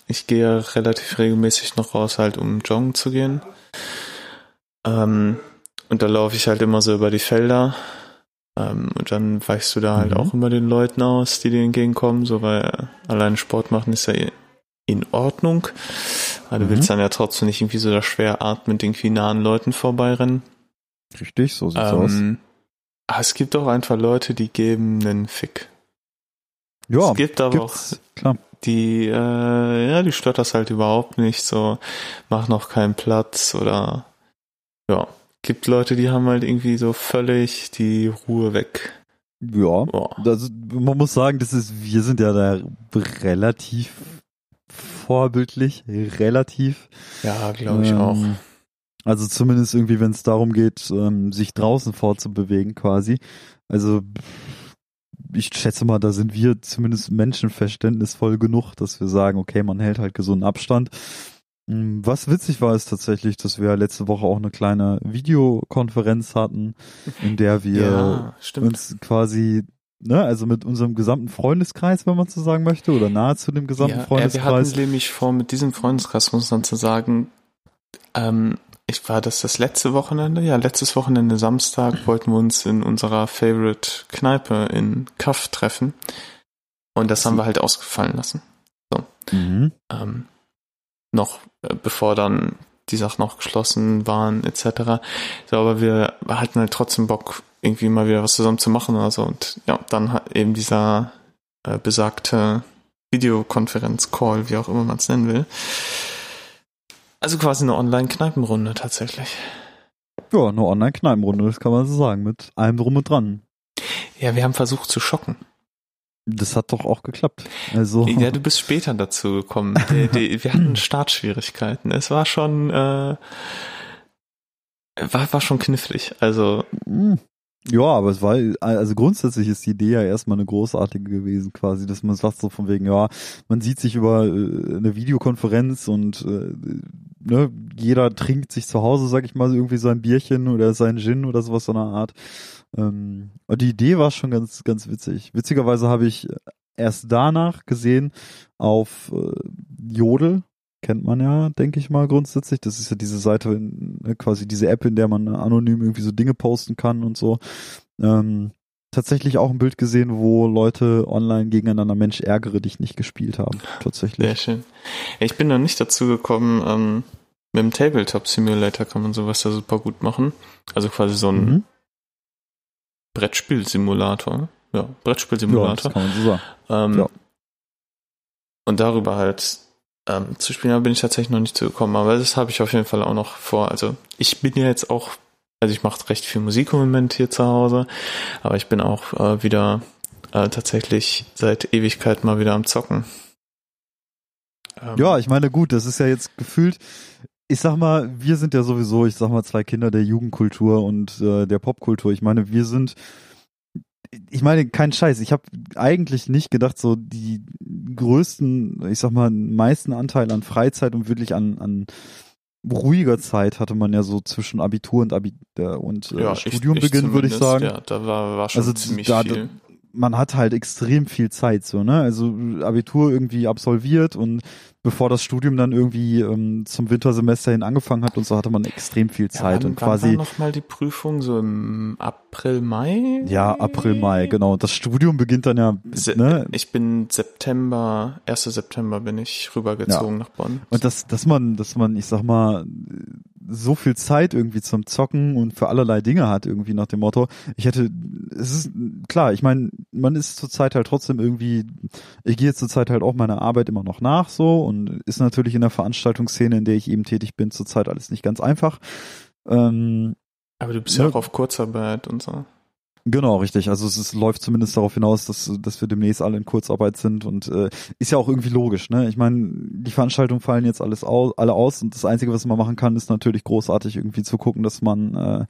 ich gehe relativ regelmäßig noch raus, halt um joggen zu gehen. Ähm, und da laufe ich halt immer so über die Felder. Ähm, und dann weichst du da halt Mhm. auch immer den Leuten aus, die dir entgegenkommen, so weil allein Sport machen ist ja in Ordnung. Aber du Mhm. willst dann ja trotzdem nicht irgendwie so da schwer atmend irgendwie nah an Leuten vorbeirennen. Richtig, so sieht's aus. Ähm, aber es gibt auch einfach Leute, die geben einen Fick. Ja, es gibt aber auch klar. die, äh, ja, die stört das halt überhaupt nicht, so, mach noch keinen Platz oder, ja, gibt Leute, die haben halt irgendwie so völlig die Ruhe weg. Ja, Boah. also man muss sagen, das ist, wir sind ja da relativ vorbildlich, relativ. Ja, glaube ich Ähm, auch. Also zumindest irgendwie, wenn es darum geht, ähm, sich draußen fortzubewegen quasi. Also ich schätze mal, da sind wir zumindest menschenverständnisvoll genug, dass wir sagen, okay, man hält halt gesunden Abstand. Mm, Was witzig war, ist tatsächlich, dass wir letzte Woche auch eine kleine Videokonferenz hatten, in der wir Ja, uns quasi, ne, also mit unserem gesamten Freundeskreis, wenn man so sagen möchte, oder nahezu dem gesamten ja, äh, wir Freundeskreis. hatten nämlich vor, mit diesem Freundeskreis, muss man zu sagen, ähm, ich war das das letzte Wochenende? Ja, letztes Wochenende Samstag wollten wir uns in unserer Favorite Kneipe in Kaff treffen. Und das haben wir halt ausgefallen lassen. Mhm. ähm, noch äh, bevor dann die Sachen noch geschlossen waren etc. So, aber wir hatten halt trotzdem Bock, irgendwie mal wieder was zusammen zu machen oder so. Und ja, dann hat eben dieser äh, besagte Videokonferenz-Call, wie auch immer man es nennen will. Also quasi eine Online-Kneipenrunde tatsächlich. Ja, eine Online-Kneipenrunde, das kann man so sagen, mit allem drum und dran. Ja, wir haben versucht zu schocken. Das hat doch auch geklappt. Also, Ja, du bist später dazu gekommen. Die, die, wir hatten Startschwierigkeiten. Es war schon, äh, war, war schon knifflig. Also, mm, ja, aber es war, also grundsätzlich ist die Idee ja erstmal eine großartige gewesen, quasi, dass man sagt so von wegen, ja, man sieht sich über äh, eine Videokonferenz und äh, ne, jeder trinkt sich zu Hause, sag ich mal, irgendwie sein Bierchen oder sein Gin oder sowas so einer Art. Ähm, und die Idee war schon ganz, ganz witzig. Witzigerweise habe ich erst danach gesehen auf äh, Jodel, kennt man ja, denke ich mal, grundsätzlich. Das ist ja diese Seite, in, ne, quasi diese App, in der man anonym irgendwie so Dinge posten kann und so. Ähm, tatsächlich auch ein Bild gesehen, wo Leute online gegeneinander Mensch ärgere dich nicht gespielt haben. Tatsächlich. sehr schön. Ich bin noch nicht dazu gekommen, ähm, mit dem Tabletop Simulator kann man sowas da super gut machen. Also quasi so ein Mhm. Brettspiel-Simulator. ja, Ja, Brettspielsimulator. kann man so sagen. ähm, ja. Und darüber halt ähm, zu spielen, da bin ich tatsächlich noch nicht zugekommen, aber das habe ich auf jeden Fall auch noch vor. Also ich bin ja jetzt auch, also ich mache recht viel Musik im Moment hier zu Hause, aber ich bin auch äh, wieder äh, tatsächlich seit Ewigkeit mal wieder am Zocken. Ähm, Ja, ich meine, gut, das ist ja jetzt gefühlt, ich sag mal, wir sind ja sowieso, ich sag mal, zwei Kinder der Jugendkultur und äh, der Popkultur. Ich meine, wir sind, ich meine, kein Scheiß. Ich habe eigentlich nicht gedacht, so die größten, ich sag mal, meisten Anteil an Freizeit und wirklich an, an ruhiger Zeit hatte man ja so zwischen Abitur und Abi äh, und äh, ja, Studiumbeginn, würde ich sagen. Ja, da war, war schon Also ziemlich da- viel. Man hat halt extrem viel Zeit, so, ne? Also Abitur irgendwie absolviert und bevor das Studium dann irgendwie ähm, zum Wintersemester hin angefangen hat und so hatte man extrem viel Zeit ja, und quasi war noch mal die Prüfung? So im April, Mai? ja April Mai genau. Das Studium beginnt dann ja, Se ne? Ich bin September, 1. September bin ich rübergezogen nach Bonn. Und dass dass man dass man ich sag mal so viel Zeit irgendwie zum Zocken und für allerlei Dinge hat irgendwie nach dem Motto. Ich hätte es ist klar, ich meine, man ist zurzeit halt trotzdem irgendwie ich gehe zurzeit halt auch meiner Arbeit immer noch nach so und ist natürlich in der Veranstaltungsszene, in der ich eben tätig bin, zurzeit alles nicht ganz einfach. Ähm, Aber du bist ja Ja. auch auf Kurzarbeit und so. Genau, richtig. Also es ist, läuft zumindest darauf hinaus, dass, dass wir demnächst alle in Kurzarbeit sind und äh, ist ja auch irgendwie logisch. Ne? Ich meine, die Veranstaltungen fallen jetzt alles aus, alle aus und das Einzige, was man machen kann, ist natürlich großartig irgendwie zu gucken, dass man äh,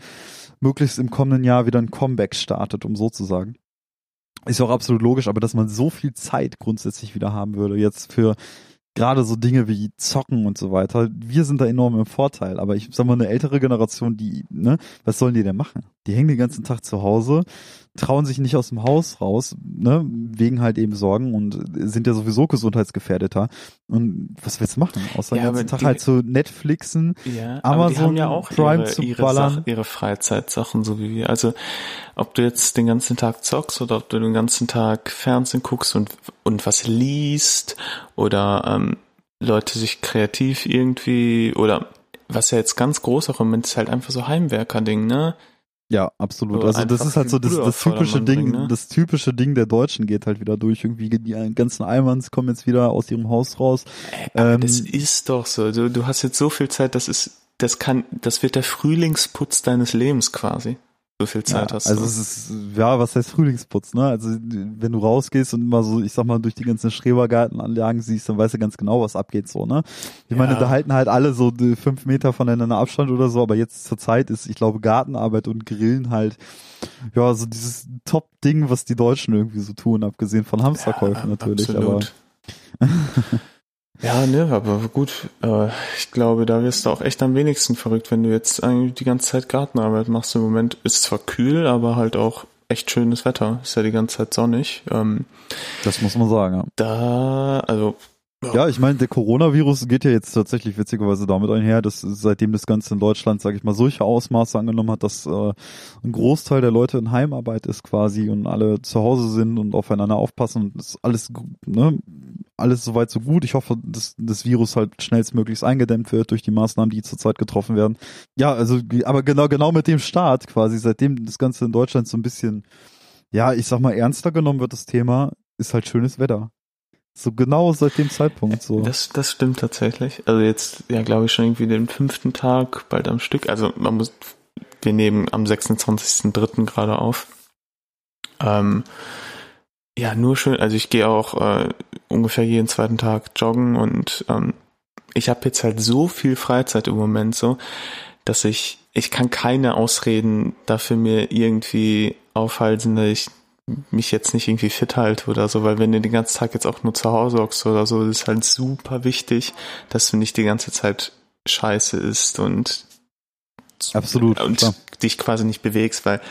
möglichst im kommenden Jahr wieder ein Comeback startet, um so zu sagen. Ist ja auch absolut logisch, aber dass man so viel Zeit grundsätzlich wieder haben würde, jetzt für gerade so Dinge wie Zocken und so weiter. Wir sind da enorm im Vorteil, aber ich sag mal, eine ältere Generation, die, ne, was sollen die denn machen? Die hängen den ganzen Tag zu Hause, trauen sich nicht aus dem Haus raus, ne, wegen halt eben Sorgen und sind ja sowieso gesundheitsgefährdeter. Und was willst du machen? Außer Ja, den ganzen Tag die- halt zu Netflixen. Ja, Amazon ja auch Prime ihre, zu ihre, ballern. Sach, ihre Freizeitsachen, so wie wir. Also, ob du jetzt den ganzen Tag zockst oder ob du den ganzen Tag Fernsehen guckst und, und was liest oder ähm, Leute sich kreativ irgendwie oder was ja jetzt ganz groß auch im Moment ist halt einfach so Heimwerker-Ding, ne? Ja, absolut. So Also das ist halt so das, das typische Ding, bringen, ne? das typische Ding der Deutschen geht halt wieder durch. Irgendwie die ganzen Almans kommen jetzt wieder aus ihrem Haus raus. Aber Ähm, das ist doch so. Du, du hast jetzt so viel Zeit, das ist, das kann, das wird der Frühlingsputz deines Lebens quasi. So viel Zeit ja, hast also du. es ist, ja, was heißt Frühlingsputz, ne? Also wenn du rausgehst und immer so, ich sag mal, durch die ganzen Schrebergartenanlagen siehst, dann weißt du ganz genau, was abgeht so, ne? Ich meine, Ja. da halten halt alle so fünf Meter voneinander Abstand oder so, aber jetzt zur Zeit ist, ich glaube, Gartenarbeit und Grillen halt, ja, so dieses Top-Ding, was die Deutschen irgendwie so tun, abgesehen von Hamsterkäufen natürlich, absolut. Ja, ne, aber gut, äh, ich glaube, da wirst du auch echt am wenigsten verrückt, wenn du jetzt eigentlich die ganze Zeit Gartenarbeit machst. Im Moment ist zwar kühl, aber halt auch echt schönes Wetter. Ist ja die ganze Zeit sonnig. Ähm, das muss man sagen, ja. da, also, Ja, ich meine, der Coronavirus geht ja jetzt tatsächlich witzigerweise damit einher, dass seitdem das Ganze in Deutschland, sage ich mal, solche Ausmaße angenommen hat, dass äh, ein Großteil der Leute in Heimarbeit ist quasi und alle zu Hause sind und aufeinander aufpassen und ist alles, ne, alles soweit so gut. Ich hoffe, dass das Virus halt schnellstmöglichst eingedämmt wird durch die Maßnahmen, die zurzeit getroffen werden. Ja, also, aber genau, genau mit dem Start quasi, seitdem das Ganze in Deutschland so ein bisschen, ja, ich sag mal, ernster genommen wird, das Thema, ist halt schönes Wetter. So genau seit dem Zeitpunkt so. das, das stimmt tatsächlich. Also jetzt, ja, glaube ich schon irgendwie den fünften Tag bald am Stück. Also man muss, wir nehmen am 26.03. gerade auf. Ähm, ja, nur schön. Also ich gehe auch äh, ungefähr jeden zweiten Tag joggen und ähm, ich habe jetzt halt so viel Freizeit im Moment so, dass ich ich kann keine Ausreden dafür mir irgendwie aufhalten, dass ich mich jetzt nicht irgendwie fit halte oder so, weil wenn du den ganzen Tag jetzt auch nur zu Hause hockst oder so, ist halt super wichtig, dass du nicht die ganze Zeit Scheiße isst und Absolut, und klar. dich quasi nicht bewegst, weil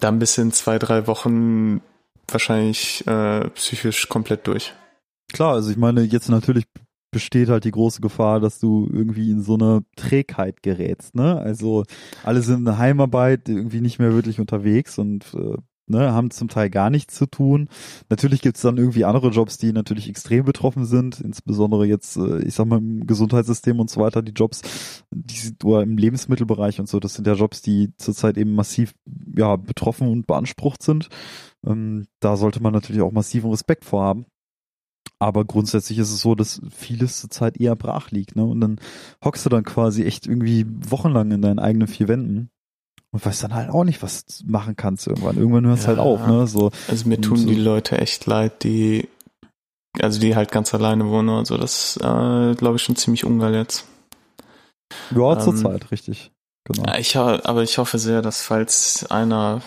dann bist du in zwei, drei Wochen wahrscheinlich äh, psychisch komplett durch. Klar, also ich meine, jetzt natürlich besteht halt die große Gefahr, dass du irgendwie in so eine Trägheit gerätst, ne? Also alle sind in der Heimarbeit irgendwie nicht mehr wirklich unterwegs und äh, ne, haben zum Teil gar nichts zu tun. Natürlich gibt's dann irgendwie andere Jobs, die natürlich extrem betroffen sind, insbesondere jetzt, äh, ich sag mal, im Gesundheitssystem und so weiter, die Jobs, die sind, oder im Lebensmittelbereich und so, das sind ja Jobs, die zurzeit eben massiv ja, betroffen und beansprucht sind. Ähm, da sollte man natürlich auch massiven Respekt vorhaben. Aber grundsätzlich ist es so, dass vieles zurzeit eher brach liegt, ne? Und dann hockst du dann quasi echt irgendwie wochenlang in deinen eigenen vier Wänden und weißt dann halt auch nicht, was machen kannst irgendwann. Irgendwann hörst du Ja. halt auf, ne? So, Also mir tun so- die Leute echt leid, die, also die halt ganz alleine wohnen und so. Das, äh, glaube ich, schon ziemlich ungeil jetzt. ja, Ähm, zur Zeit, richtig. Genau. Ich, aber ich hoffe sehr, dass falls einer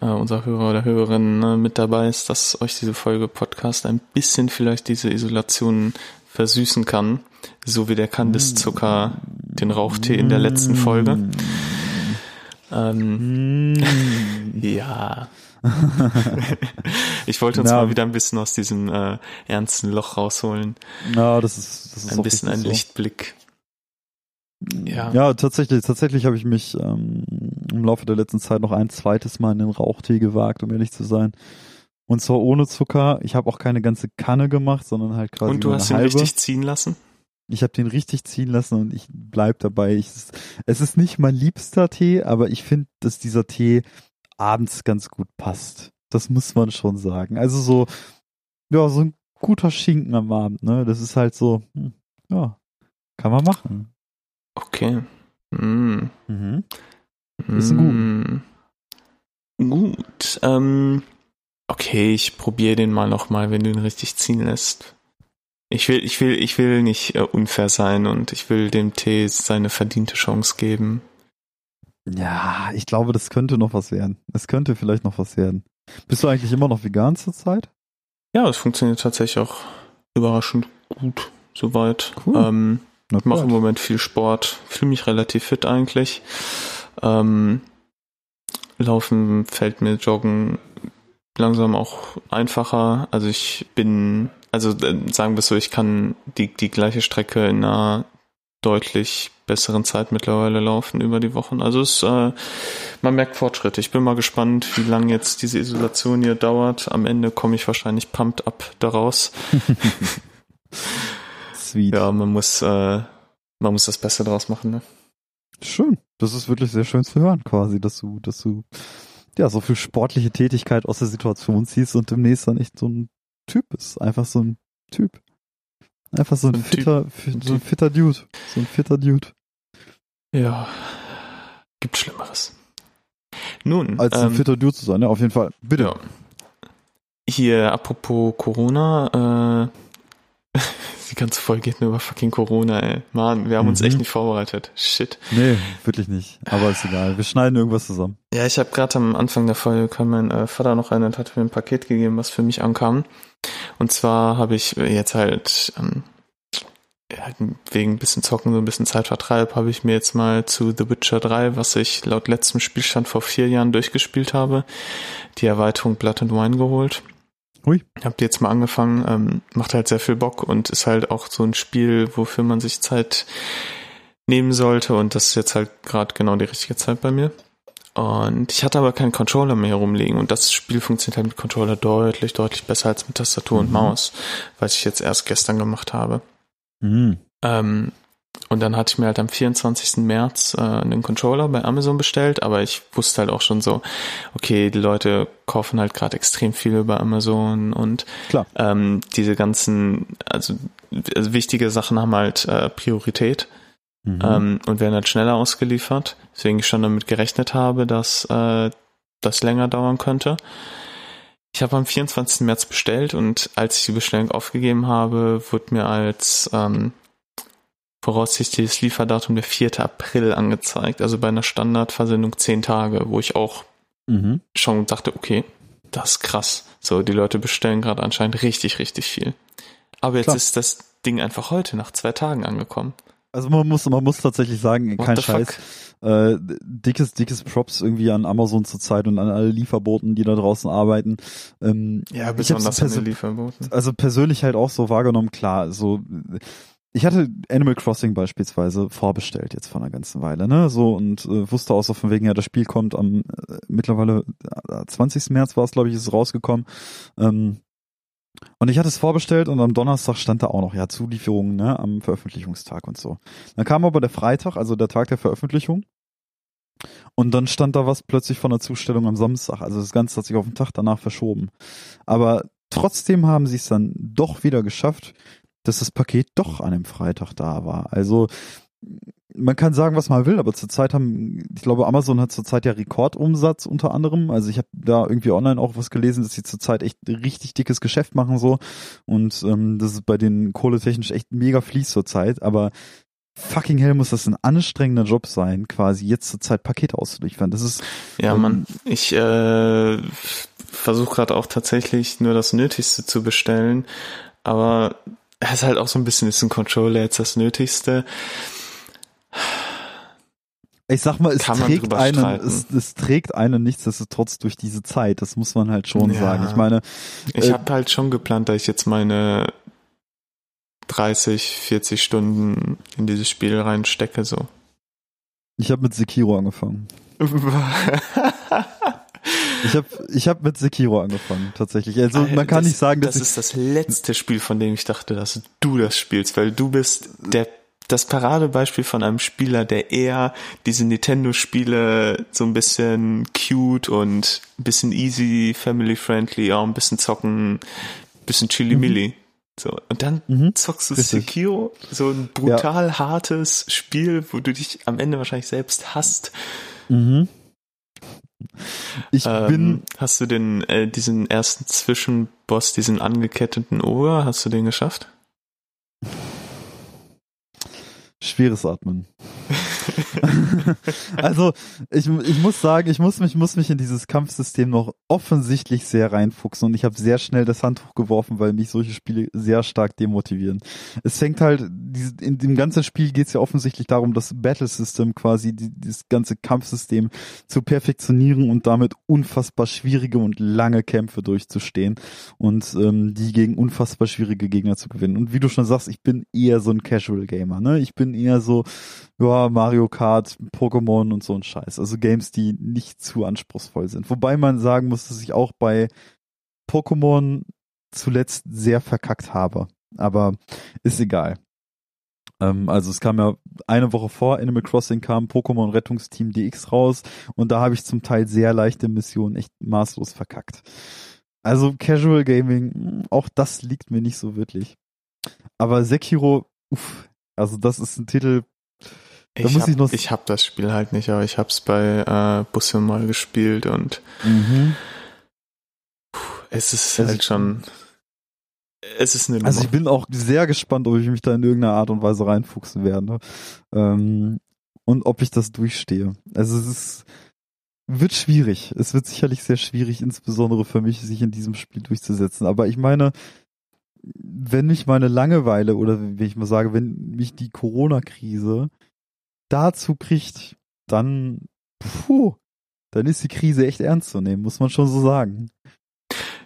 äh, unserer Hörer oder Hörerinnen ne, mit dabei ist, dass euch diese Folge Podcast ein bisschen vielleicht diese Isolation versüßen kann, so wie der Kandiszucker den Rauchtee in der letzten Folge. Ähm, Mm. ja. ich wollte uns Na, mal wieder ein bisschen aus diesem äh, ernsten Loch rausholen. Ja, das ist, das ist Ein bisschen ein so. Lichtblick. Ja. Ja, tatsächlich, tatsächlich habe ich mich ähm, im Laufe der letzten Zeit noch ein zweites Mal in den Rauchtee gewagt, um ehrlich zu sein. Und zwar ohne Zucker. Ich habe auch keine ganze Kanne gemacht, sondern halt quasi Und du hast ihn halbe. richtig ziehen lassen? Ich habe den richtig ziehen lassen und ich bleib dabei. Ich, es ist nicht mein liebster Tee, aber ich finde, dass dieser Tee abends ganz gut passt. Das muss man schon sagen. Also so, ja, so ein guter Schinken am Abend, ne? Das ist halt so, hm, ja, kann man machen. Okay. Mm. Mhm. Ist ein Mm. Gut. Ähm, okay, ich probiere den mal nochmal, wenn du ihn richtig ziehen lässt. Ich will, ich will, ich will nicht äh, unfair sein und ich will dem Tee seine verdiente Chance geben. Ja, ich glaube, das könnte noch was werden. Es könnte vielleicht noch was werden. Bist du eigentlich immer noch vegan zurzeit? Ja, es funktioniert tatsächlich auch überraschend gut, soweit. Cool. Ähm, Ich mache im. Moment viel Sport, fühle mich relativ fit eigentlich. Ähm, Laufen fällt mir Joggen langsam auch einfacher. Also ich bin, also äh, sagen wir so, ich kann die, die gleiche Strecke in einer deutlich besseren Zeit mittlerweile laufen über die Wochen. Also es, äh, man merkt Fortschritte. Ich bin mal gespannt, wie lange jetzt diese Isolation hier dauert. Am Ende komme ich wahrscheinlich pumped up daraus. Sweet. Ja, man muss, äh, man muss das Beste draus machen, ne? Schön. Das ist wirklich sehr schön zu hören, quasi, dass du, dass du ja so viel sportliche Tätigkeit aus der Situation ziehst und demnächst dann echt so ein Typ bist. Einfach so ein Typ. Einfach so ein, ein Typ. fitter, fi- so ein fitter Dude. So ein fitter Dude. Ja. Gibt Schlimmeres. Nun, Als ein ähm, fitter Dude zu sein, ja, auf jeden Fall. Bitte. ja. Hier, apropos Corona, äh, die ganze Folge geht nur über fucking Corona, ey. Mann, wir haben uns Mhm. echt nicht vorbereitet. Shit. Nee, wirklich nicht. Aber ist egal. Wir schneiden irgendwas zusammen. Ja, ich habe gerade am Anfang der Folge kam mein äh, Vater noch rein und hat mir ein Paket gegeben, was für mich ankam. Und zwar habe ich jetzt halt ähm, ja, wegen ein bisschen Zocken, so ein bisschen Zeitvertreib, habe ich mir jetzt mal zu The Witcher 3, was ich laut letztem Spielstand vor vier Jahren durchgespielt habe, die Erweiterung Blood and Wine geholt. Hui. Hab die jetzt mal angefangen, ähm, macht halt sehr viel Bock und ist halt auch so ein Spiel, wofür man sich Zeit nehmen sollte und das ist jetzt halt gerade genau die richtige Zeit bei mir. Und ich hatte aber keinen Controller mehr herumliegen und das Spiel funktioniert halt mit Controller deutlich, deutlich besser als mit Tastatur und Mhm. Maus, was ich jetzt erst gestern gemacht habe. Mhm. Ähm, und dann hatte ich mir halt am 24. März äh, einen Controller bei Amazon bestellt, aber ich wusste halt auch schon so, okay, die Leute kaufen halt gerade extrem viel über Amazon und Klar. ähm, diese ganzen, also, also wichtige Sachen haben halt äh, Priorität Mhm. ähm, und werden halt schneller ausgeliefert. Deswegen ich schon damit gerechnet habe, dass äh, das länger dauern könnte. Ich habe am 24. März bestellt und als ich die Bestellung aufgegeben habe, wurde mir als ähm, voraussichtliches Lieferdatum der 4. April angezeigt. Also bei einer Standardversendung 10 Tage, wo ich auch Mhm. schon dachte, okay, das ist krass. So, die Leute bestellen gerade anscheinend richtig, richtig viel. Aber jetzt Klar. ist das Ding einfach heute nach zwei Tagen angekommen. Also man muss, man muss tatsächlich sagen, What kein Scheiß. Äh, dickes, dickes Props irgendwie an Amazon zurzeit und an alle Lieferboten, die da draußen arbeiten. Ähm, Ja, besonders an den Lieferboten. also persönlich halt auch so wahrgenommen, klar, so ich hatte Animal Crossing beispielsweise vorbestellt jetzt vor einer ganzen Weile, ne? So und äh, wusste auch so von wegen, ja, das Spiel kommt am äh, mittlerweile äh, 20. März war es, glaube ich, ist es rausgekommen. Ähm, und ich hatte es vorbestellt und am Donnerstag stand da auch noch, ja, Zulieferung, ne, am Veröffentlichungstag und so. Dann kam aber der Freitag, also der Tag der Veröffentlichung. Und dann stand da was plötzlich von der Zustellung am Samstag. Also das Ganze hat sich auf den Tag danach verschoben. Aber trotzdem haben sie es dann doch wieder geschafft, dass das Paket doch an dem Freitag da war. Also man kann sagen, was man will, aber zurzeit haben, ich glaube, Amazon hat zurzeit ja Rekordumsatz unter anderem. Also ich habe da irgendwie online auch was gelesen, dass sie zurzeit echt richtig dickes Geschäft machen so und ähm, das ist bei den kohletechnisch echt mega fließt zurzeit. Aber fucking hell muss das ein anstrengender Job sein, quasi jetzt zurzeit Pakete auszuliefern. Das ist Ja, ähm, Mann, ich äh, versuche gerade auch tatsächlich nur das Nötigste zu bestellen, aber es ist halt auch so ein bisschen, ist ein Controller jetzt das Nötigste. Ich sag mal, es Kann trägt einen, es, es trägt einen nichtsdestotrotz durch diese Zeit. Das muss man halt schon Ja. sagen. Ich meine, Ich Äh, habe halt schon geplant, dass ich jetzt meine 30, 40 Stunden in dieses Spiel reinstecke, so. ich habe mit Sekiro angefangen. Ich habe ich hab mit Sekiro angefangen, tatsächlich. Also man kann das, nicht sagen, dass das ich, ist das letzte Spiel, von dem ich dachte, dass du das spielst, weil du bist der das Paradebeispiel von einem Spieler, der eher diese Nintendo-Spiele so ein bisschen cute und ein bisschen easy, family-friendly, auch ein bisschen zocken, ein bisschen chili-milli. So. Und dann Mhm. zockst du Richtig. Sekiro, so ein brutal hartes Spiel, wo du dich am Ende wahrscheinlich selbst hasst. mhm. Ich Ähm, bin, hast du den, äh, diesen ersten Zwischenboss, diesen angeketteten Oger, hast du den geschafft? schweres Atmen. also ich, ich muss sagen, ich muss mich, muss mich in dieses Kampfsystem noch offensichtlich sehr reinfuchsen und ich habe sehr schnell das Handtuch geworfen, weil mich solche Spiele sehr stark demotivieren. Es fängt halt, in dem ganzen Spiel geht es ja offensichtlich darum, das Battle System quasi, die, dieses ganze Kampfsystem zu perfektionieren und damit unfassbar schwierige und lange Kämpfe durchzustehen und ähm, die gegen unfassbar schwierige Gegner zu gewinnen. Und wie du schon sagst, ich bin eher so ein Casual Gamer, ne? Ich bin eher so, ja, Mario Kart, Pokémon und so ein Scheiß. Also Games, die nicht zu anspruchsvoll sind. Wobei man sagen muss, dass ich auch bei Pokémon zuletzt sehr verkackt habe. Aber ist egal. Ähm, also es kam ja eine Woche vor Animal Crossing kam Pokémon Rettungsteam DX raus und da habe ich zum Teil sehr leichte Missionen echt maßlos verkackt. Also Casual Gaming, mh, auch das liegt mir nicht so wirklich. Aber Sekiro, uff, also das ist ein Titel, Da Ich muss habe ich noch- ich hab das Spiel halt nicht, aber ich habe es bei äh, Busse mal gespielt und es ist Also halt schon, es ist eine. Also ich bin auch sehr gespannt, ob ich mich da in irgendeiner Art und Weise reinfuchsen werde. Ähm, und ob ich das durchstehe. Also es ist, wird schwierig. Es wird sicherlich sehr schwierig, insbesondere für mich, sich in diesem Spiel durchzusetzen. Aber ich meine, wenn mich meine Langeweile oder wie ich mal sage, wenn mich die Corona-Krise dazu kriegt, dann, puh, dann ist die Krise echt ernst zu nehmen, muss man schon so sagen.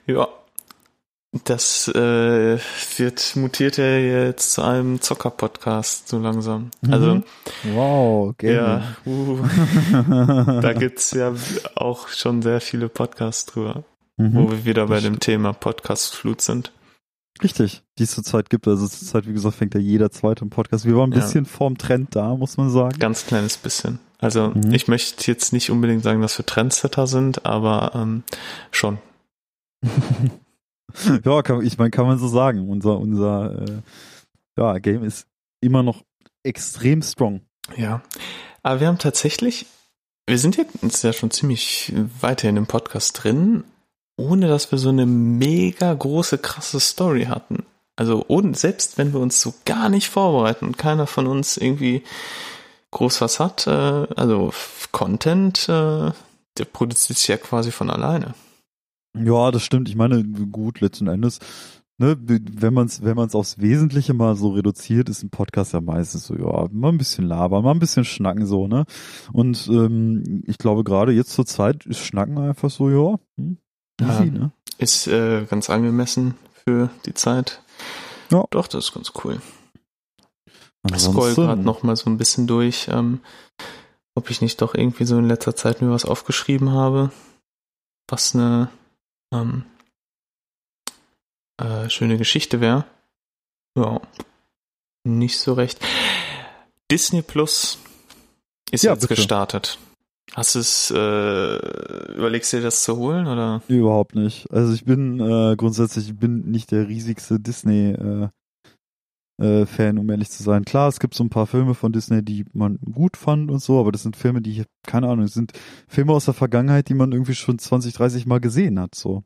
ja, das äh, wird mutiert ja jetzt zu einem Zocker-Podcast so langsam. Also Mhm. Wow, ja, Gaming. uh, da gibt's ja auch schon sehr viele Podcasts drüber, Mhm. wo wir wieder bei dem. Thema Podcast-Flut sind. Richtig, die es zurzeit gibt. Also zurzeit, wie gesagt, fängt ja jeder zweite im Podcast. Wir waren ein Ja. bisschen vorm Trend da, muss man sagen. Ganz kleines bisschen. Also Mhm. ich möchte jetzt nicht unbedingt sagen, dass wir Trendsetter sind, aber ähm, schon. ja, kann, ich meine, kann man so sagen. Unser, unser äh, ja, Game ist immer noch extrem strong. Ja. Aber wir haben tatsächlich, wir sind jetzt ja schon ziemlich weiter in dem Podcast drin, ohne dass wir so eine mega große, krasse Story hatten. Also ohne, selbst wenn wir uns so gar nicht vorbereiten und keiner von uns irgendwie groß was hat, äh, also Content, äh, der produziert sich ja quasi von alleine. Ja, das stimmt. Ich meine, gut, letzten Endes, ne, wenn man es wenn man's aufs Wesentliche mal so reduziert, ist ein Podcast ja meistens so, ja, mal ein bisschen labern, mal ein bisschen schnacken so, ne? Und ähm, ich glaube, gerade jetzt zur Zeit ist Schnacken einfach so, ja, hm, easy, ne? Ist äh, ganz angemessen für die Zeit. Ja. Doch, das ist ganz cool. Ich scroll gerade noch mal so ein bisschen durch, ähm, ob ich nicht doch irgendwie so in letzter Zeit mir was aufgeschrieben habe, was eine ähm, äh, schöne Geschichte wäre. Ja, nicht so recht. Disney Plus ist Ja, jetzt bitte. gestartet. Hast du es, äh, überlegst du dir das zu holen oder? Überhaupt nicht. Also ich bin äh, grundsätzlich ich bin nicht der riesigste Disney äh, äh, Fan, um ehrlich zu sein. Klar, es gibt so ein paar Filme von Disney, die man gut fand und so, aber das sind Filme, die, keine Ahnung, das sind Filme aus der Vergangenheit, die man irgendwie schon 20, 30 Mal gesehen hat, so.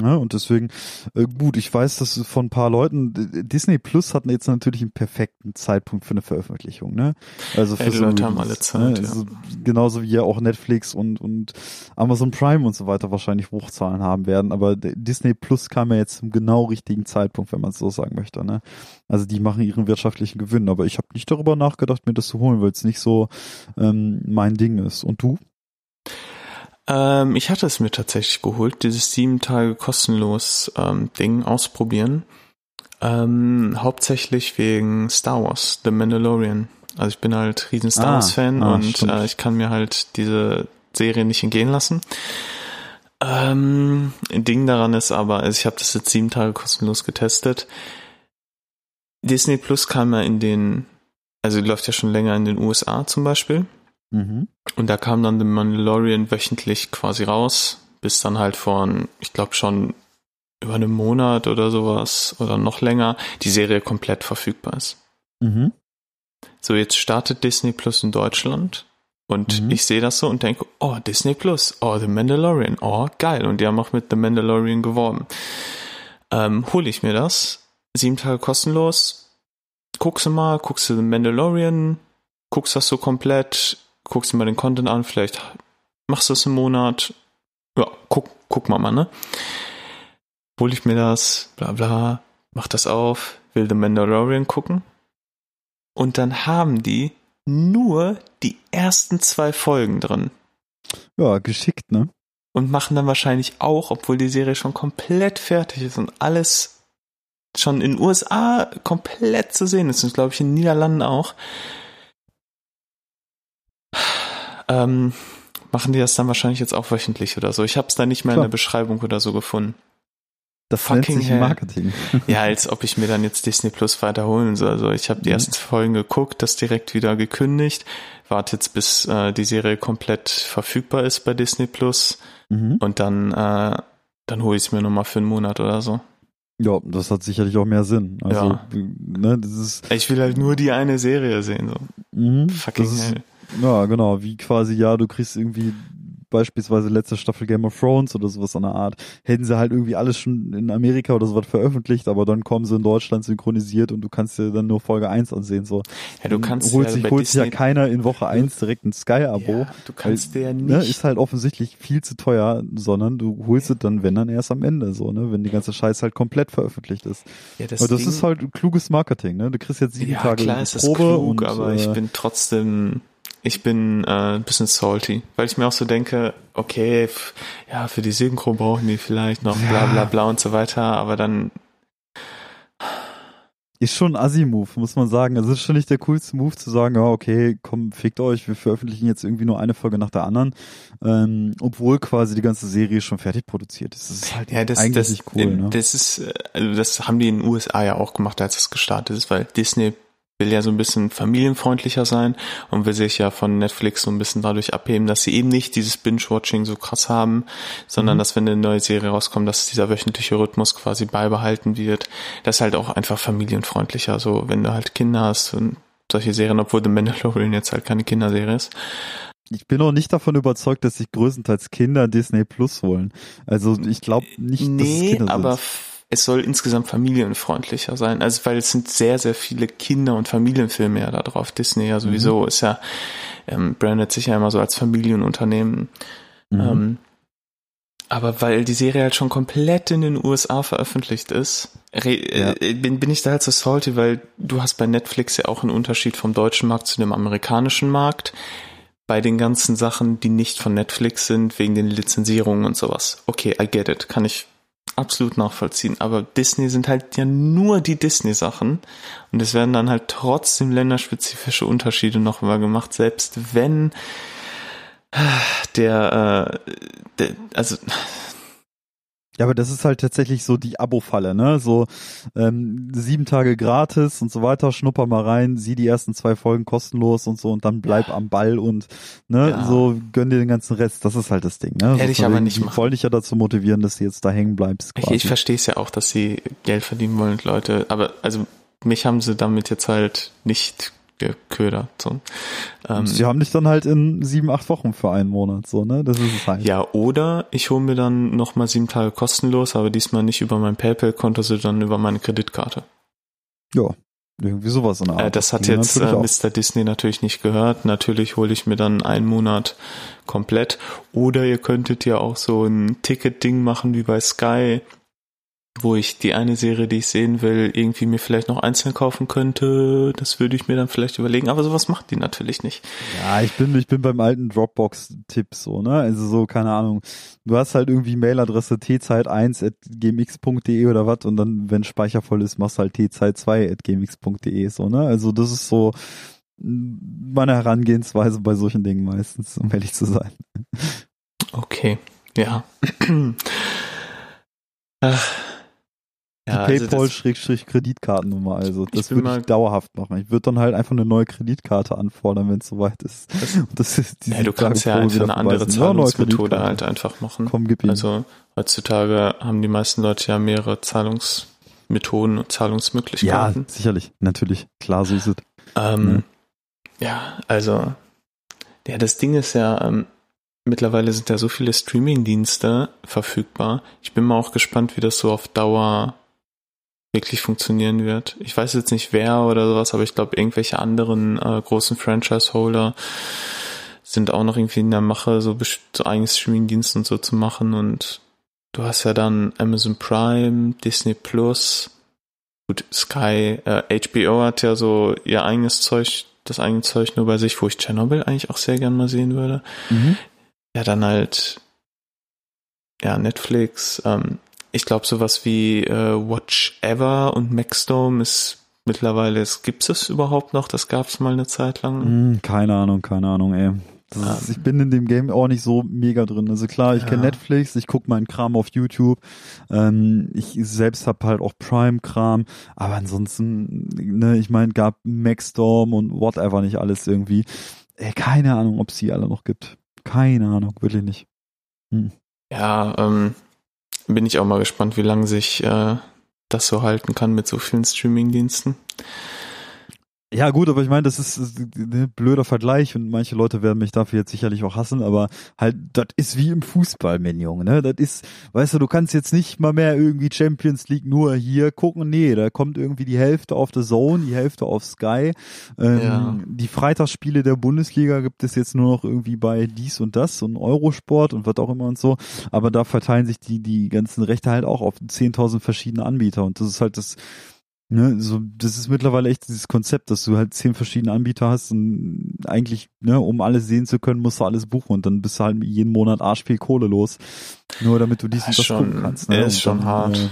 Ja, und deswegen, äh, gut, ich weiß, dass von ein paar Leuten, Disney Plus hat jetzt natürlich einen perfekten Zeitpunkt für eine Veröffentlichung, ne? Also für die so Leute haben alle Zeit, ne? ja. Also, genauso wie ja auch Netflix und, und Amazon Prime und so weiter wahrscheinlich Hochzahlen haben werden, aber Disney Plus kam ja jetzt zum genau richtigen Zeitpunkt, wenn man es so sagen möchte, ne? Also die machen ihren wirtschaftlichen Gewinn, aber ich habe nicht darüber nachgedacht, mir das zu holen, weil es nicht so ähm, mein Ding ist. Und du? Ähm, ich hatte es mir tatsächlich geholt, dieses sieben Tage kostenlos ähm, Ding ausprobieren. Ähm, hauptsächlich wegen Star Wars, The Mandalorian. Also ich bin halt riesen Star Ah, Wars Fan ah, und äh, ich kann mir halt diese Serie nicht entgehen lassen. Ähm, Ding daran ist aber, also ich habe das jetzt sieben Tage kostenlos getestet. Disney Plus kam ja in den, also läuft ja schon länger in den USA zum Beispiel. Mhm. Und da kam dann The Mandalorian wöchentlich quasi raus, bis dann halt von, ich glaube schon über einen Monat oder sowas oder noch länger die Serie komplett verfügbar ist. Mhm. So, jetzt startet Disney Plus in Deutschland und Mhm. ich sehe das so und denke, oh, Disney Plus, oh, The Mandalorian, oh, geil. Und die haben auch mit The Mandalorian geworben. Ähm, hole ich mir das, sieben Tage kostenlos, guckst du mal, guckst du The Mandalorian, guckst das so komplett, guckst dir mal den Content an, vielleicht machst du es im Monat, ja, guck, guck mal mal, ne? Hol ich mir das, bla bla, mach das auf, will The Mandalorian gucken. Und dann haben die nur die ersten zwei Folgen drin Ja, geschickt, ne? und machen dann wahrscheinlich auch, obwohl die Serie schon komplett fertig ist und alles schon in den USA komplett zu sehen ist und glaube ich in den Niederlanden auch, ähm, machen die das dann wahrscheinlich jetzt auch wöchentlich oder so. Ich habe es da nicht mehr in Klar. der Beschreibung oder so gefunden. Das Fucking nennt sich hell. Marketing. Ja, als ob ich mir dann jetzt Disney Plus weiterholen soll. Also ich habe die Mhm. ersten Folgen geguckt, das direkt wieder gekündigt, warte jetzt bis äh, die Serie komplett verfügbar ist bei Disney Plus Mhm. und dann äh, dann hole ich es mir nochmal für einen Monat oder so. Ja, das hat sicherlich auch mehr Sinn. Also, Ja. ne, das ist, Ich will halt nur die eine Serie sehen. So. mhm, Fucking das ist, hell. Ja, genau, wie quasi, ja, du kriegst irgendwie beispielsweise letzte Staffel Game of Thrones oder sowas an der Art. Hätten sie halt irgendwie alles schon in Amerika oder sowas veröffentlicht, aber dann kommen sie in Deutschland synchronisiert und du kannst dir dann nur Folge 1 ansehen, so. Ja, du kannst holt ja sich, bei holt sich ja Disney- keiner in Woche 1 direkt ein Sky-Abo. Ja, du kannst dir ja nicht. Ne, ist halt offensichtlich viel zu teuer, sondern du holst es dann, wenn dann erst am Ende, so, ne, wenn die ganze Scheiße halt komplett veröffentlicht ist. ja, das Aber das Ding- ist halt kluges Marketing, ne? Du kriegst jetzt sieben ja, Tage klar ist das Probe klug, und aber äh, ich bin trotzdem, ich bin äh, ein bisschen salty, weil ich mir auch so denke, okay, ja, für die Synchro brauchen die vielleicht noch bla bla bla und so weiter, aber dann, ist schon ein Assi-Move, muss man sagen. Also es ist schon nicht der coolste Move zu sagen, ja, okay, komm, fickt euch, wir veröffentlichen jetzt irgendwie nur eine Folge nach der anderen, ähm, obwohl quasi die ganze Serie schon fertig produziert ist. Das ist halt ja, das, eigentlich das, nicht cool, ne? das ist, äh, also das haben die in den USA ja auch gemacht, als es gestartet ist, weil Disney will ja so ein bisschen familienfreundlicher sein und will sich ja von Netflix so ein bisschen dadurch abheben, dass sie eben nicht dieses Binge-Watching so krass haben, sondern Mhm. dass wenn eine neue Serie rauskommt, dass dieser wöchentliche Rhythmus quasi beibehalten wird. Das ist halt auch einfach familienfreundlicher, so wenn du halt Kinder hast und solche Serien, obwohl The Mandalorian jetzt halt keine Kinderserie ist. Ich bin auch nicht davon überzeugt, dass sich größtenteils Kinder Disney Plus holen. Also ich glaube nicht, dass es nee, Kinder aber sind. Es soll insgesamt familienfreundlicher sein. Also weil es sind sehr, sehr viele Kinder- und Familienfilme ja da drauf. Disney ja Mhm. sowieso ist ja, ähm, brandet sich ja immer so als Familienunternehmen. Mhm. Ähm, aber weil die Serie halt schon komplett in den USA veröffentlicht ist, re Ja. äh, bin, bin ich da halt so salty, weil du hast bei Netflix ja auch einen Unterschied vom deutschen Markt zu dem amerikanischen Markt. Bei den ganzen Sachen, die nicht von Netflix sind, wegen den Lizenzierungen und sowas. Okay, I get it. Kann ich absolut nachvollziehen. Aber Disney sind halt ja nur die Disney-Sachen. Und es werden dann halt trotzdem länderspezifische Unterschiede noch mal gemacht, selbst wenn der, äh, der also Ja, aber das ist halt tatsächlich so die Abo-Falle, ne? So ähm, sieben Tage gratis und so weiter, schnupper mal rein, sieh die ersten zwei Folgen kostenlos und so und dann bleib am Ball und ne, Ja. so gönn dir den ganzen Rest. Das ist halt das Ding, ne? Hätte so ich aber nicht machen. wollte ich ja dazu motivieren, dass du jetzt da hängen bleibst. Ich, Quasi. ich verstehe es ja auch, dass sie Geld verdienen wollen, Leute. Aber also mich haben sie damit jetzt halt nicht geködert. So. Ähm, Sie haben dich dann halt in sieben, acht Wochen für einen Monat, so, ne? Das ist es halt. ja, oder ich hole mir dann nochmal sieben Tage kostenlos, aber diesmal nicht über mein PayPal-Konto, sondern über meine Kreditkarte. Ja, irgendwie sowas in der Art. Äh, das hat jetzt äh. Mr. Disney natürlich nicht gehört. Natürlich hole ich mir dann einen Monat komplett. Oder ihr könntet ja auch so ein Ticket-Ding machen wie bei Sky, wo ich die eine Serie, die ich sehen will, irgendwie mir vielleicht noch einzeln kaufen könnte. Das würde ich mir dann vielleicht überlegen. Aber sowas macht die natürlich nicht. Ja, ich bin, ich bin beim alten Dropbox-Tipp so, ne? Also so, keine Ahnung. Du hast halt irgendwie Mailadresse tzeit1.gmx.de oder was und dann, wenn Speicher voll ist, machst du halt tzeit2.gmx.de so, ne? Also das ist so meine Herangehensweise bei solchen Dingen meistens, um ehrlich zu sein. Okay, ja. Ach. Die Ja, also das- PayPal-Kreditkartennummer, also das bin würde mal- ich dauerhaft machen. Ich würde dann halt einfach eine neue Kreditkarte anfordern, wenn es soweit ist. Das- das ist die ja, du kannst ja einfach eine andere. Ja, Zahlungsmethode Kreditkarte. halt einfach machen. Komm, gib ihm. Also heutzutage haben die meisten Leute ja mehrere Zahlungsmethoden und ja, Zahlungsmöglichkeiten. sicherlich, natürlich. Klar, so ist es. ähm, ja, also ja, das Ding ist ja, ähm, mittlerweile sind ja so viele Streaming-Dienste verfügbar. Ich bin mal auch gespannt, wie das so auf Dauer wirklich funktionieren wird. Ich weiß jetzt nicht wer oder sowas, aber ich glaube, irgendwelche anderen äh, großen Franchise-Holder sind auch noch irgendwie in der Mache, so, so eigenes Streaming-Dienst und so zu machen und du hast ja dann Amazon Prime, Disney Plus, gut, Sky, äh, HBO hat ja so ihr eigenes Zeug, das eigene Zeug nur bei sich, wo ich Chernobyl eigentlich auch sehr gern mal sehen würde. Mhm. Ja, dann halt, ja, Netflix, ähm, ich glaube sowas wie äh, Watch Ever und Maxdome ist mittlerweile, es gibt es überhaupt noch? Das gab es mal eine Zeit lang. Hm, keine Ahnung, keine Ahnung, ey. Das ist, ich bin in dem Game auch nicht so mega drin. Also klar, ich Ja. kenne Netflix, ich gucke meinen Kram auf YouTube. Ähm, ich selbst habe halt auch Prime-Kram, aber ansonsten, ne, ich meine, gab Maxstorm und whatever nicht alles irgendwie. Ey, keine Ahnung, ob es die alle noch gibt. Keine Ahnung, wirklich nicht. Ja, ähm, bin ich auch mal gespannt, wie lange sich äh, das so halten kann mit so vielen Streaming-Diensten. Ja gut, aber ich meine, das ist, ist ein blöder Vergleich und manche Leute werden mich dafür jetzt sicherlich auch hassen, aber halt, das ist wie im Fußball, mein Junge, ne? Das ist, weißt du, du kannst jetzt nicht mal mehr irgendwie Champions League nur hier gucken, nee, da kommt irgendwie die Hälfte auf The Zone, die Hälfte auf Sky. Ähm, Ja. Die Freitagsspiele der Bundesliga gibt es jetzt nur noch irgendwie bei dies und das und Eurosport und was auch immer und so, aber da verteilen sich die, die ganzen Rechte halt auch auf 10.000 verschiedene Anbieter und das ist halt das, Ne, so, das ist mittlerweile echt dieses Konzept, dass du halt zehn verschiedene Anbieter hast und eigentlich, ne, um alles sehen zu können, musst du alles buchen und dann bist du halt jeden Monat arsch viel Kohle los. Nur damit du dies und das gucken kannst. Ne? ist schon dann, hart. Äh,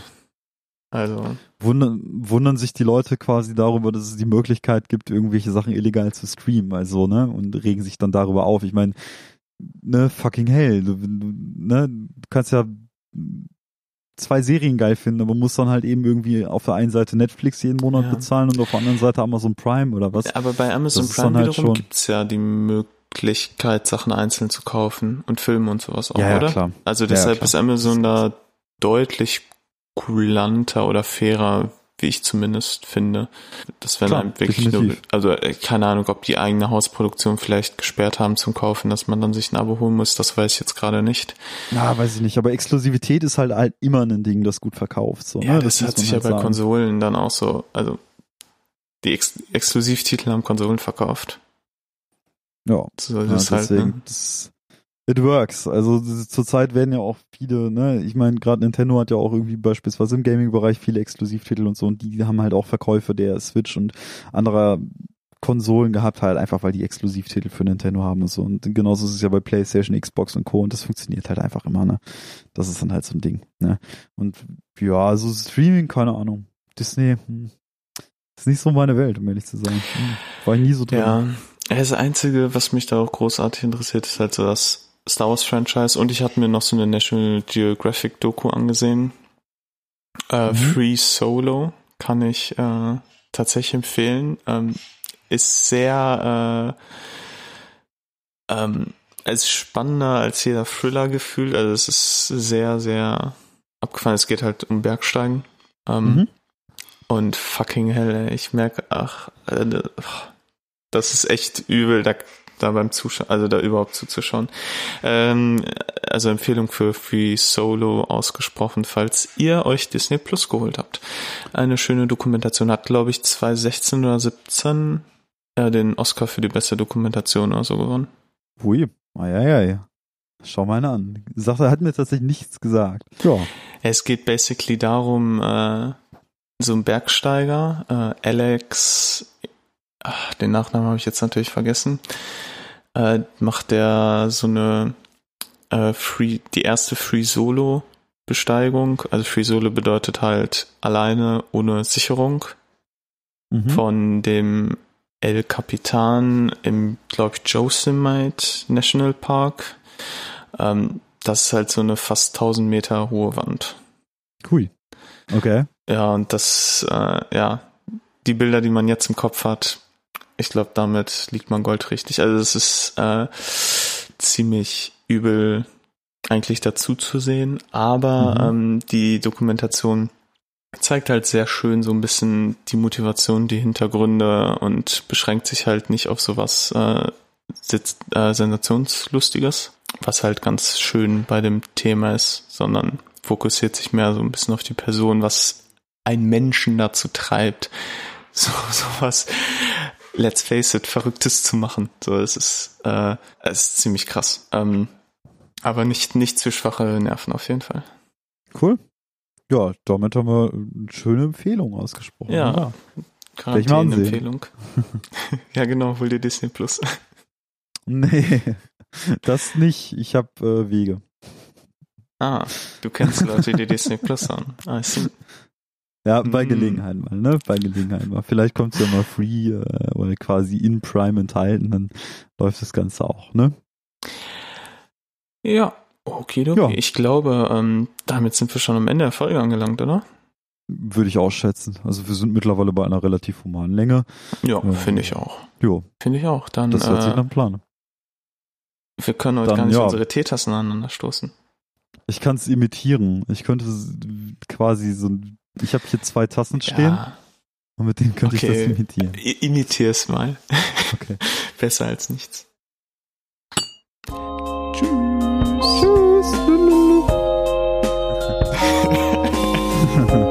Also, wundern, wundern sich die Leute quasi darüber, dass es die Möglichkeit gibt, irgendwelche Sachen illegal zu streamen, also, ne, und regen sich dann darüber auf. Ich meine, ne, fucking hell, du, du, ne, du kannst ja zwei Serien geil finden, aber musst dann halt eben irgendwie auf der einen Seite Netflix jeden Monat Ja. bezahlen und auf der anderen Seite Amazon Prime oder was. aber bei Amazon das Prime halt wiederum schon- gibt's ja die Möglichkeit, Sachen einzeln zu kaufen und Filme und sowas auch, ja, ja, oder? klar. Also Ja, deshalb klar. ist Amazon da deutlich kulanter oder fairer, wie ich zumindest finde. Das wenn Klar, einem wirklich nur, definitiv. also äh, keine Ahnung, ob die eigene Hausproduktion vielleicht gesperrt haben zum Kaufen, dass man dann sich ein Abo holen muss, das weiß ich jetzt gerade nicht. Ja, weiß ich nicht, aber Exklusivität ist halt, halt immer ein Ding, das gut verkauft. So, Ja, ne? das, muss hat sich ja halt bei sagen. Konsolen dann auch so, also die Ex Exklusivtitel haben Konsolen verkauft. Ja, So ja ist es halt, deswegen, ne? das, it works. Also zurzeit werden ja auch viele, ne, ich meine, gerade Nintendo hat ja auch irgendwie beispielsweise im Gaming-Bereich viele Exklusivtitel und so und die haben halt auch Verkäufe der Switch und anderer Konsolen gehabt, halt einfach, weil die Exklusivtitel für Nintendo haben und so. Und genauso ist es ja bei PlayStation, Xbox und Co. Und das funktioniert halt einfach immer, ne? Das ist dann halt so ein Ding, ne? Und ja, so Streaming, keine Ahnung. Disney, hm, ist nicht so meine Welt, um ehrlich zu sein. Hm, war ich nie so drin. Ja, das Einzige, was mich da auch großartig interessiert, ist halt so das Star Wars Franchise. Und ich hatte mir noch so eine National Geographic Doku angesehen. Äh, Mhm. Free Solo kann ich äh, tatsächlich empfehlen. Ähm, ist sehr äh, ähm, ist spannender als jeder Thriller gefühlt. Also es ist sehr, sehr abgefahren. Es geht halt um Bergsteigen. Ähm, Mhm. Und fucking hell, ey, ich merke, ach, äh, das ist echt übel, da, da beim Zuschauen, also da überhaupt zuzuschauen. Ähm, also Empfehlung für Free Solo ausgesprochen, falls ihr euch Disney Plus geholt habt. Eine schöne Dokumentation hat, glaube ich, 2016 oder 17 äh, den Oscar für die beste Dokumentation oder so gewonnen. Hui, ei, Schau mal eine an. Die Sache hat mir tatsächlich nichts gesagt. Ja. Es geht basically darum, äh, so ein Bergsteiger, äh, Alex, ach, den Nachnamen habe ich jetzt natürlich vergessen, äh, macht der so eine äh, Free, die erste Free Solo Besteigung. Also Free Solo bedeutet halt alleine ohne Sicherung Mhm. von dem El Capitan im, glaube ich, Yosemite National Park. Ähm, das ist halt so eine fast 1000 Meter hohe Wand. Hui. Okay. Ja, und das, äh, ja, die Bilder, die man jetzt im Kopf hat, ich glaube, damit liegt man Gold richtig. Also es ist äh, ziemlich übel eigentlich dazu zu sehen, aber Mhm. ähm, die Dokumentation zeigt halt sehr schön so ein bisschen die Motivation, die Hintergründe und beschränkt sich halt nicht auf sowas äh, äh, Sensationslustiges, was halt ganz schön bei dem Thema ist, sondern fokussiert sich mehr so ein bisschen auf die Person, was einen Menschen dazu treibt, so sowas, let's face it, Verrücktes zu machen. So, es ist, äh, es ist ziemlich krass. Ähm, aber nicht, nicht für schwache Nerven auf jeden Fall. Cool. Ja, damit haben wir eine schöne Empfehlung ausgesprochen. Ja. Mal ansehen. Empfehlung. ja, genau, hol dir Disney Plus. Nee, das nicht. Ich habe äh, Wege. Ah, du kennst Leute, die Disney Plus haben. Ah, I see. Ja, bei Hm. Gelegenheit mal, ne? Bei Gelegenheit mal. Vielleicht kommt es ja mal free äh, oder quasi in Prime enthalten, dann läuft das Ganze auch, ne? Ja, okay, okay. Ja. Ich glaube, ähm, damit sind wir schon am Ende der Folge angelangt, oder? Würde ich ausschätzen. Also wir sind mittlerweile bei einer relativ humanen Länge. Ja, Ja. finde ich auch. Jo, Finde ich auch. Dann, das hört sich äh, nach einem Plan. an. wir können heute dann, gar nicht ja. unsere Teetassen aneinander stoßen. Ich kann es imitieren. Ich könnte quasi so ein, ich habe hier zwei Tassen stehen. Ja. Und mit denen könnte okay. ich das imitieren. Imitiere es mal. Okay. Besser als nichts. Tschüss. Tschüss.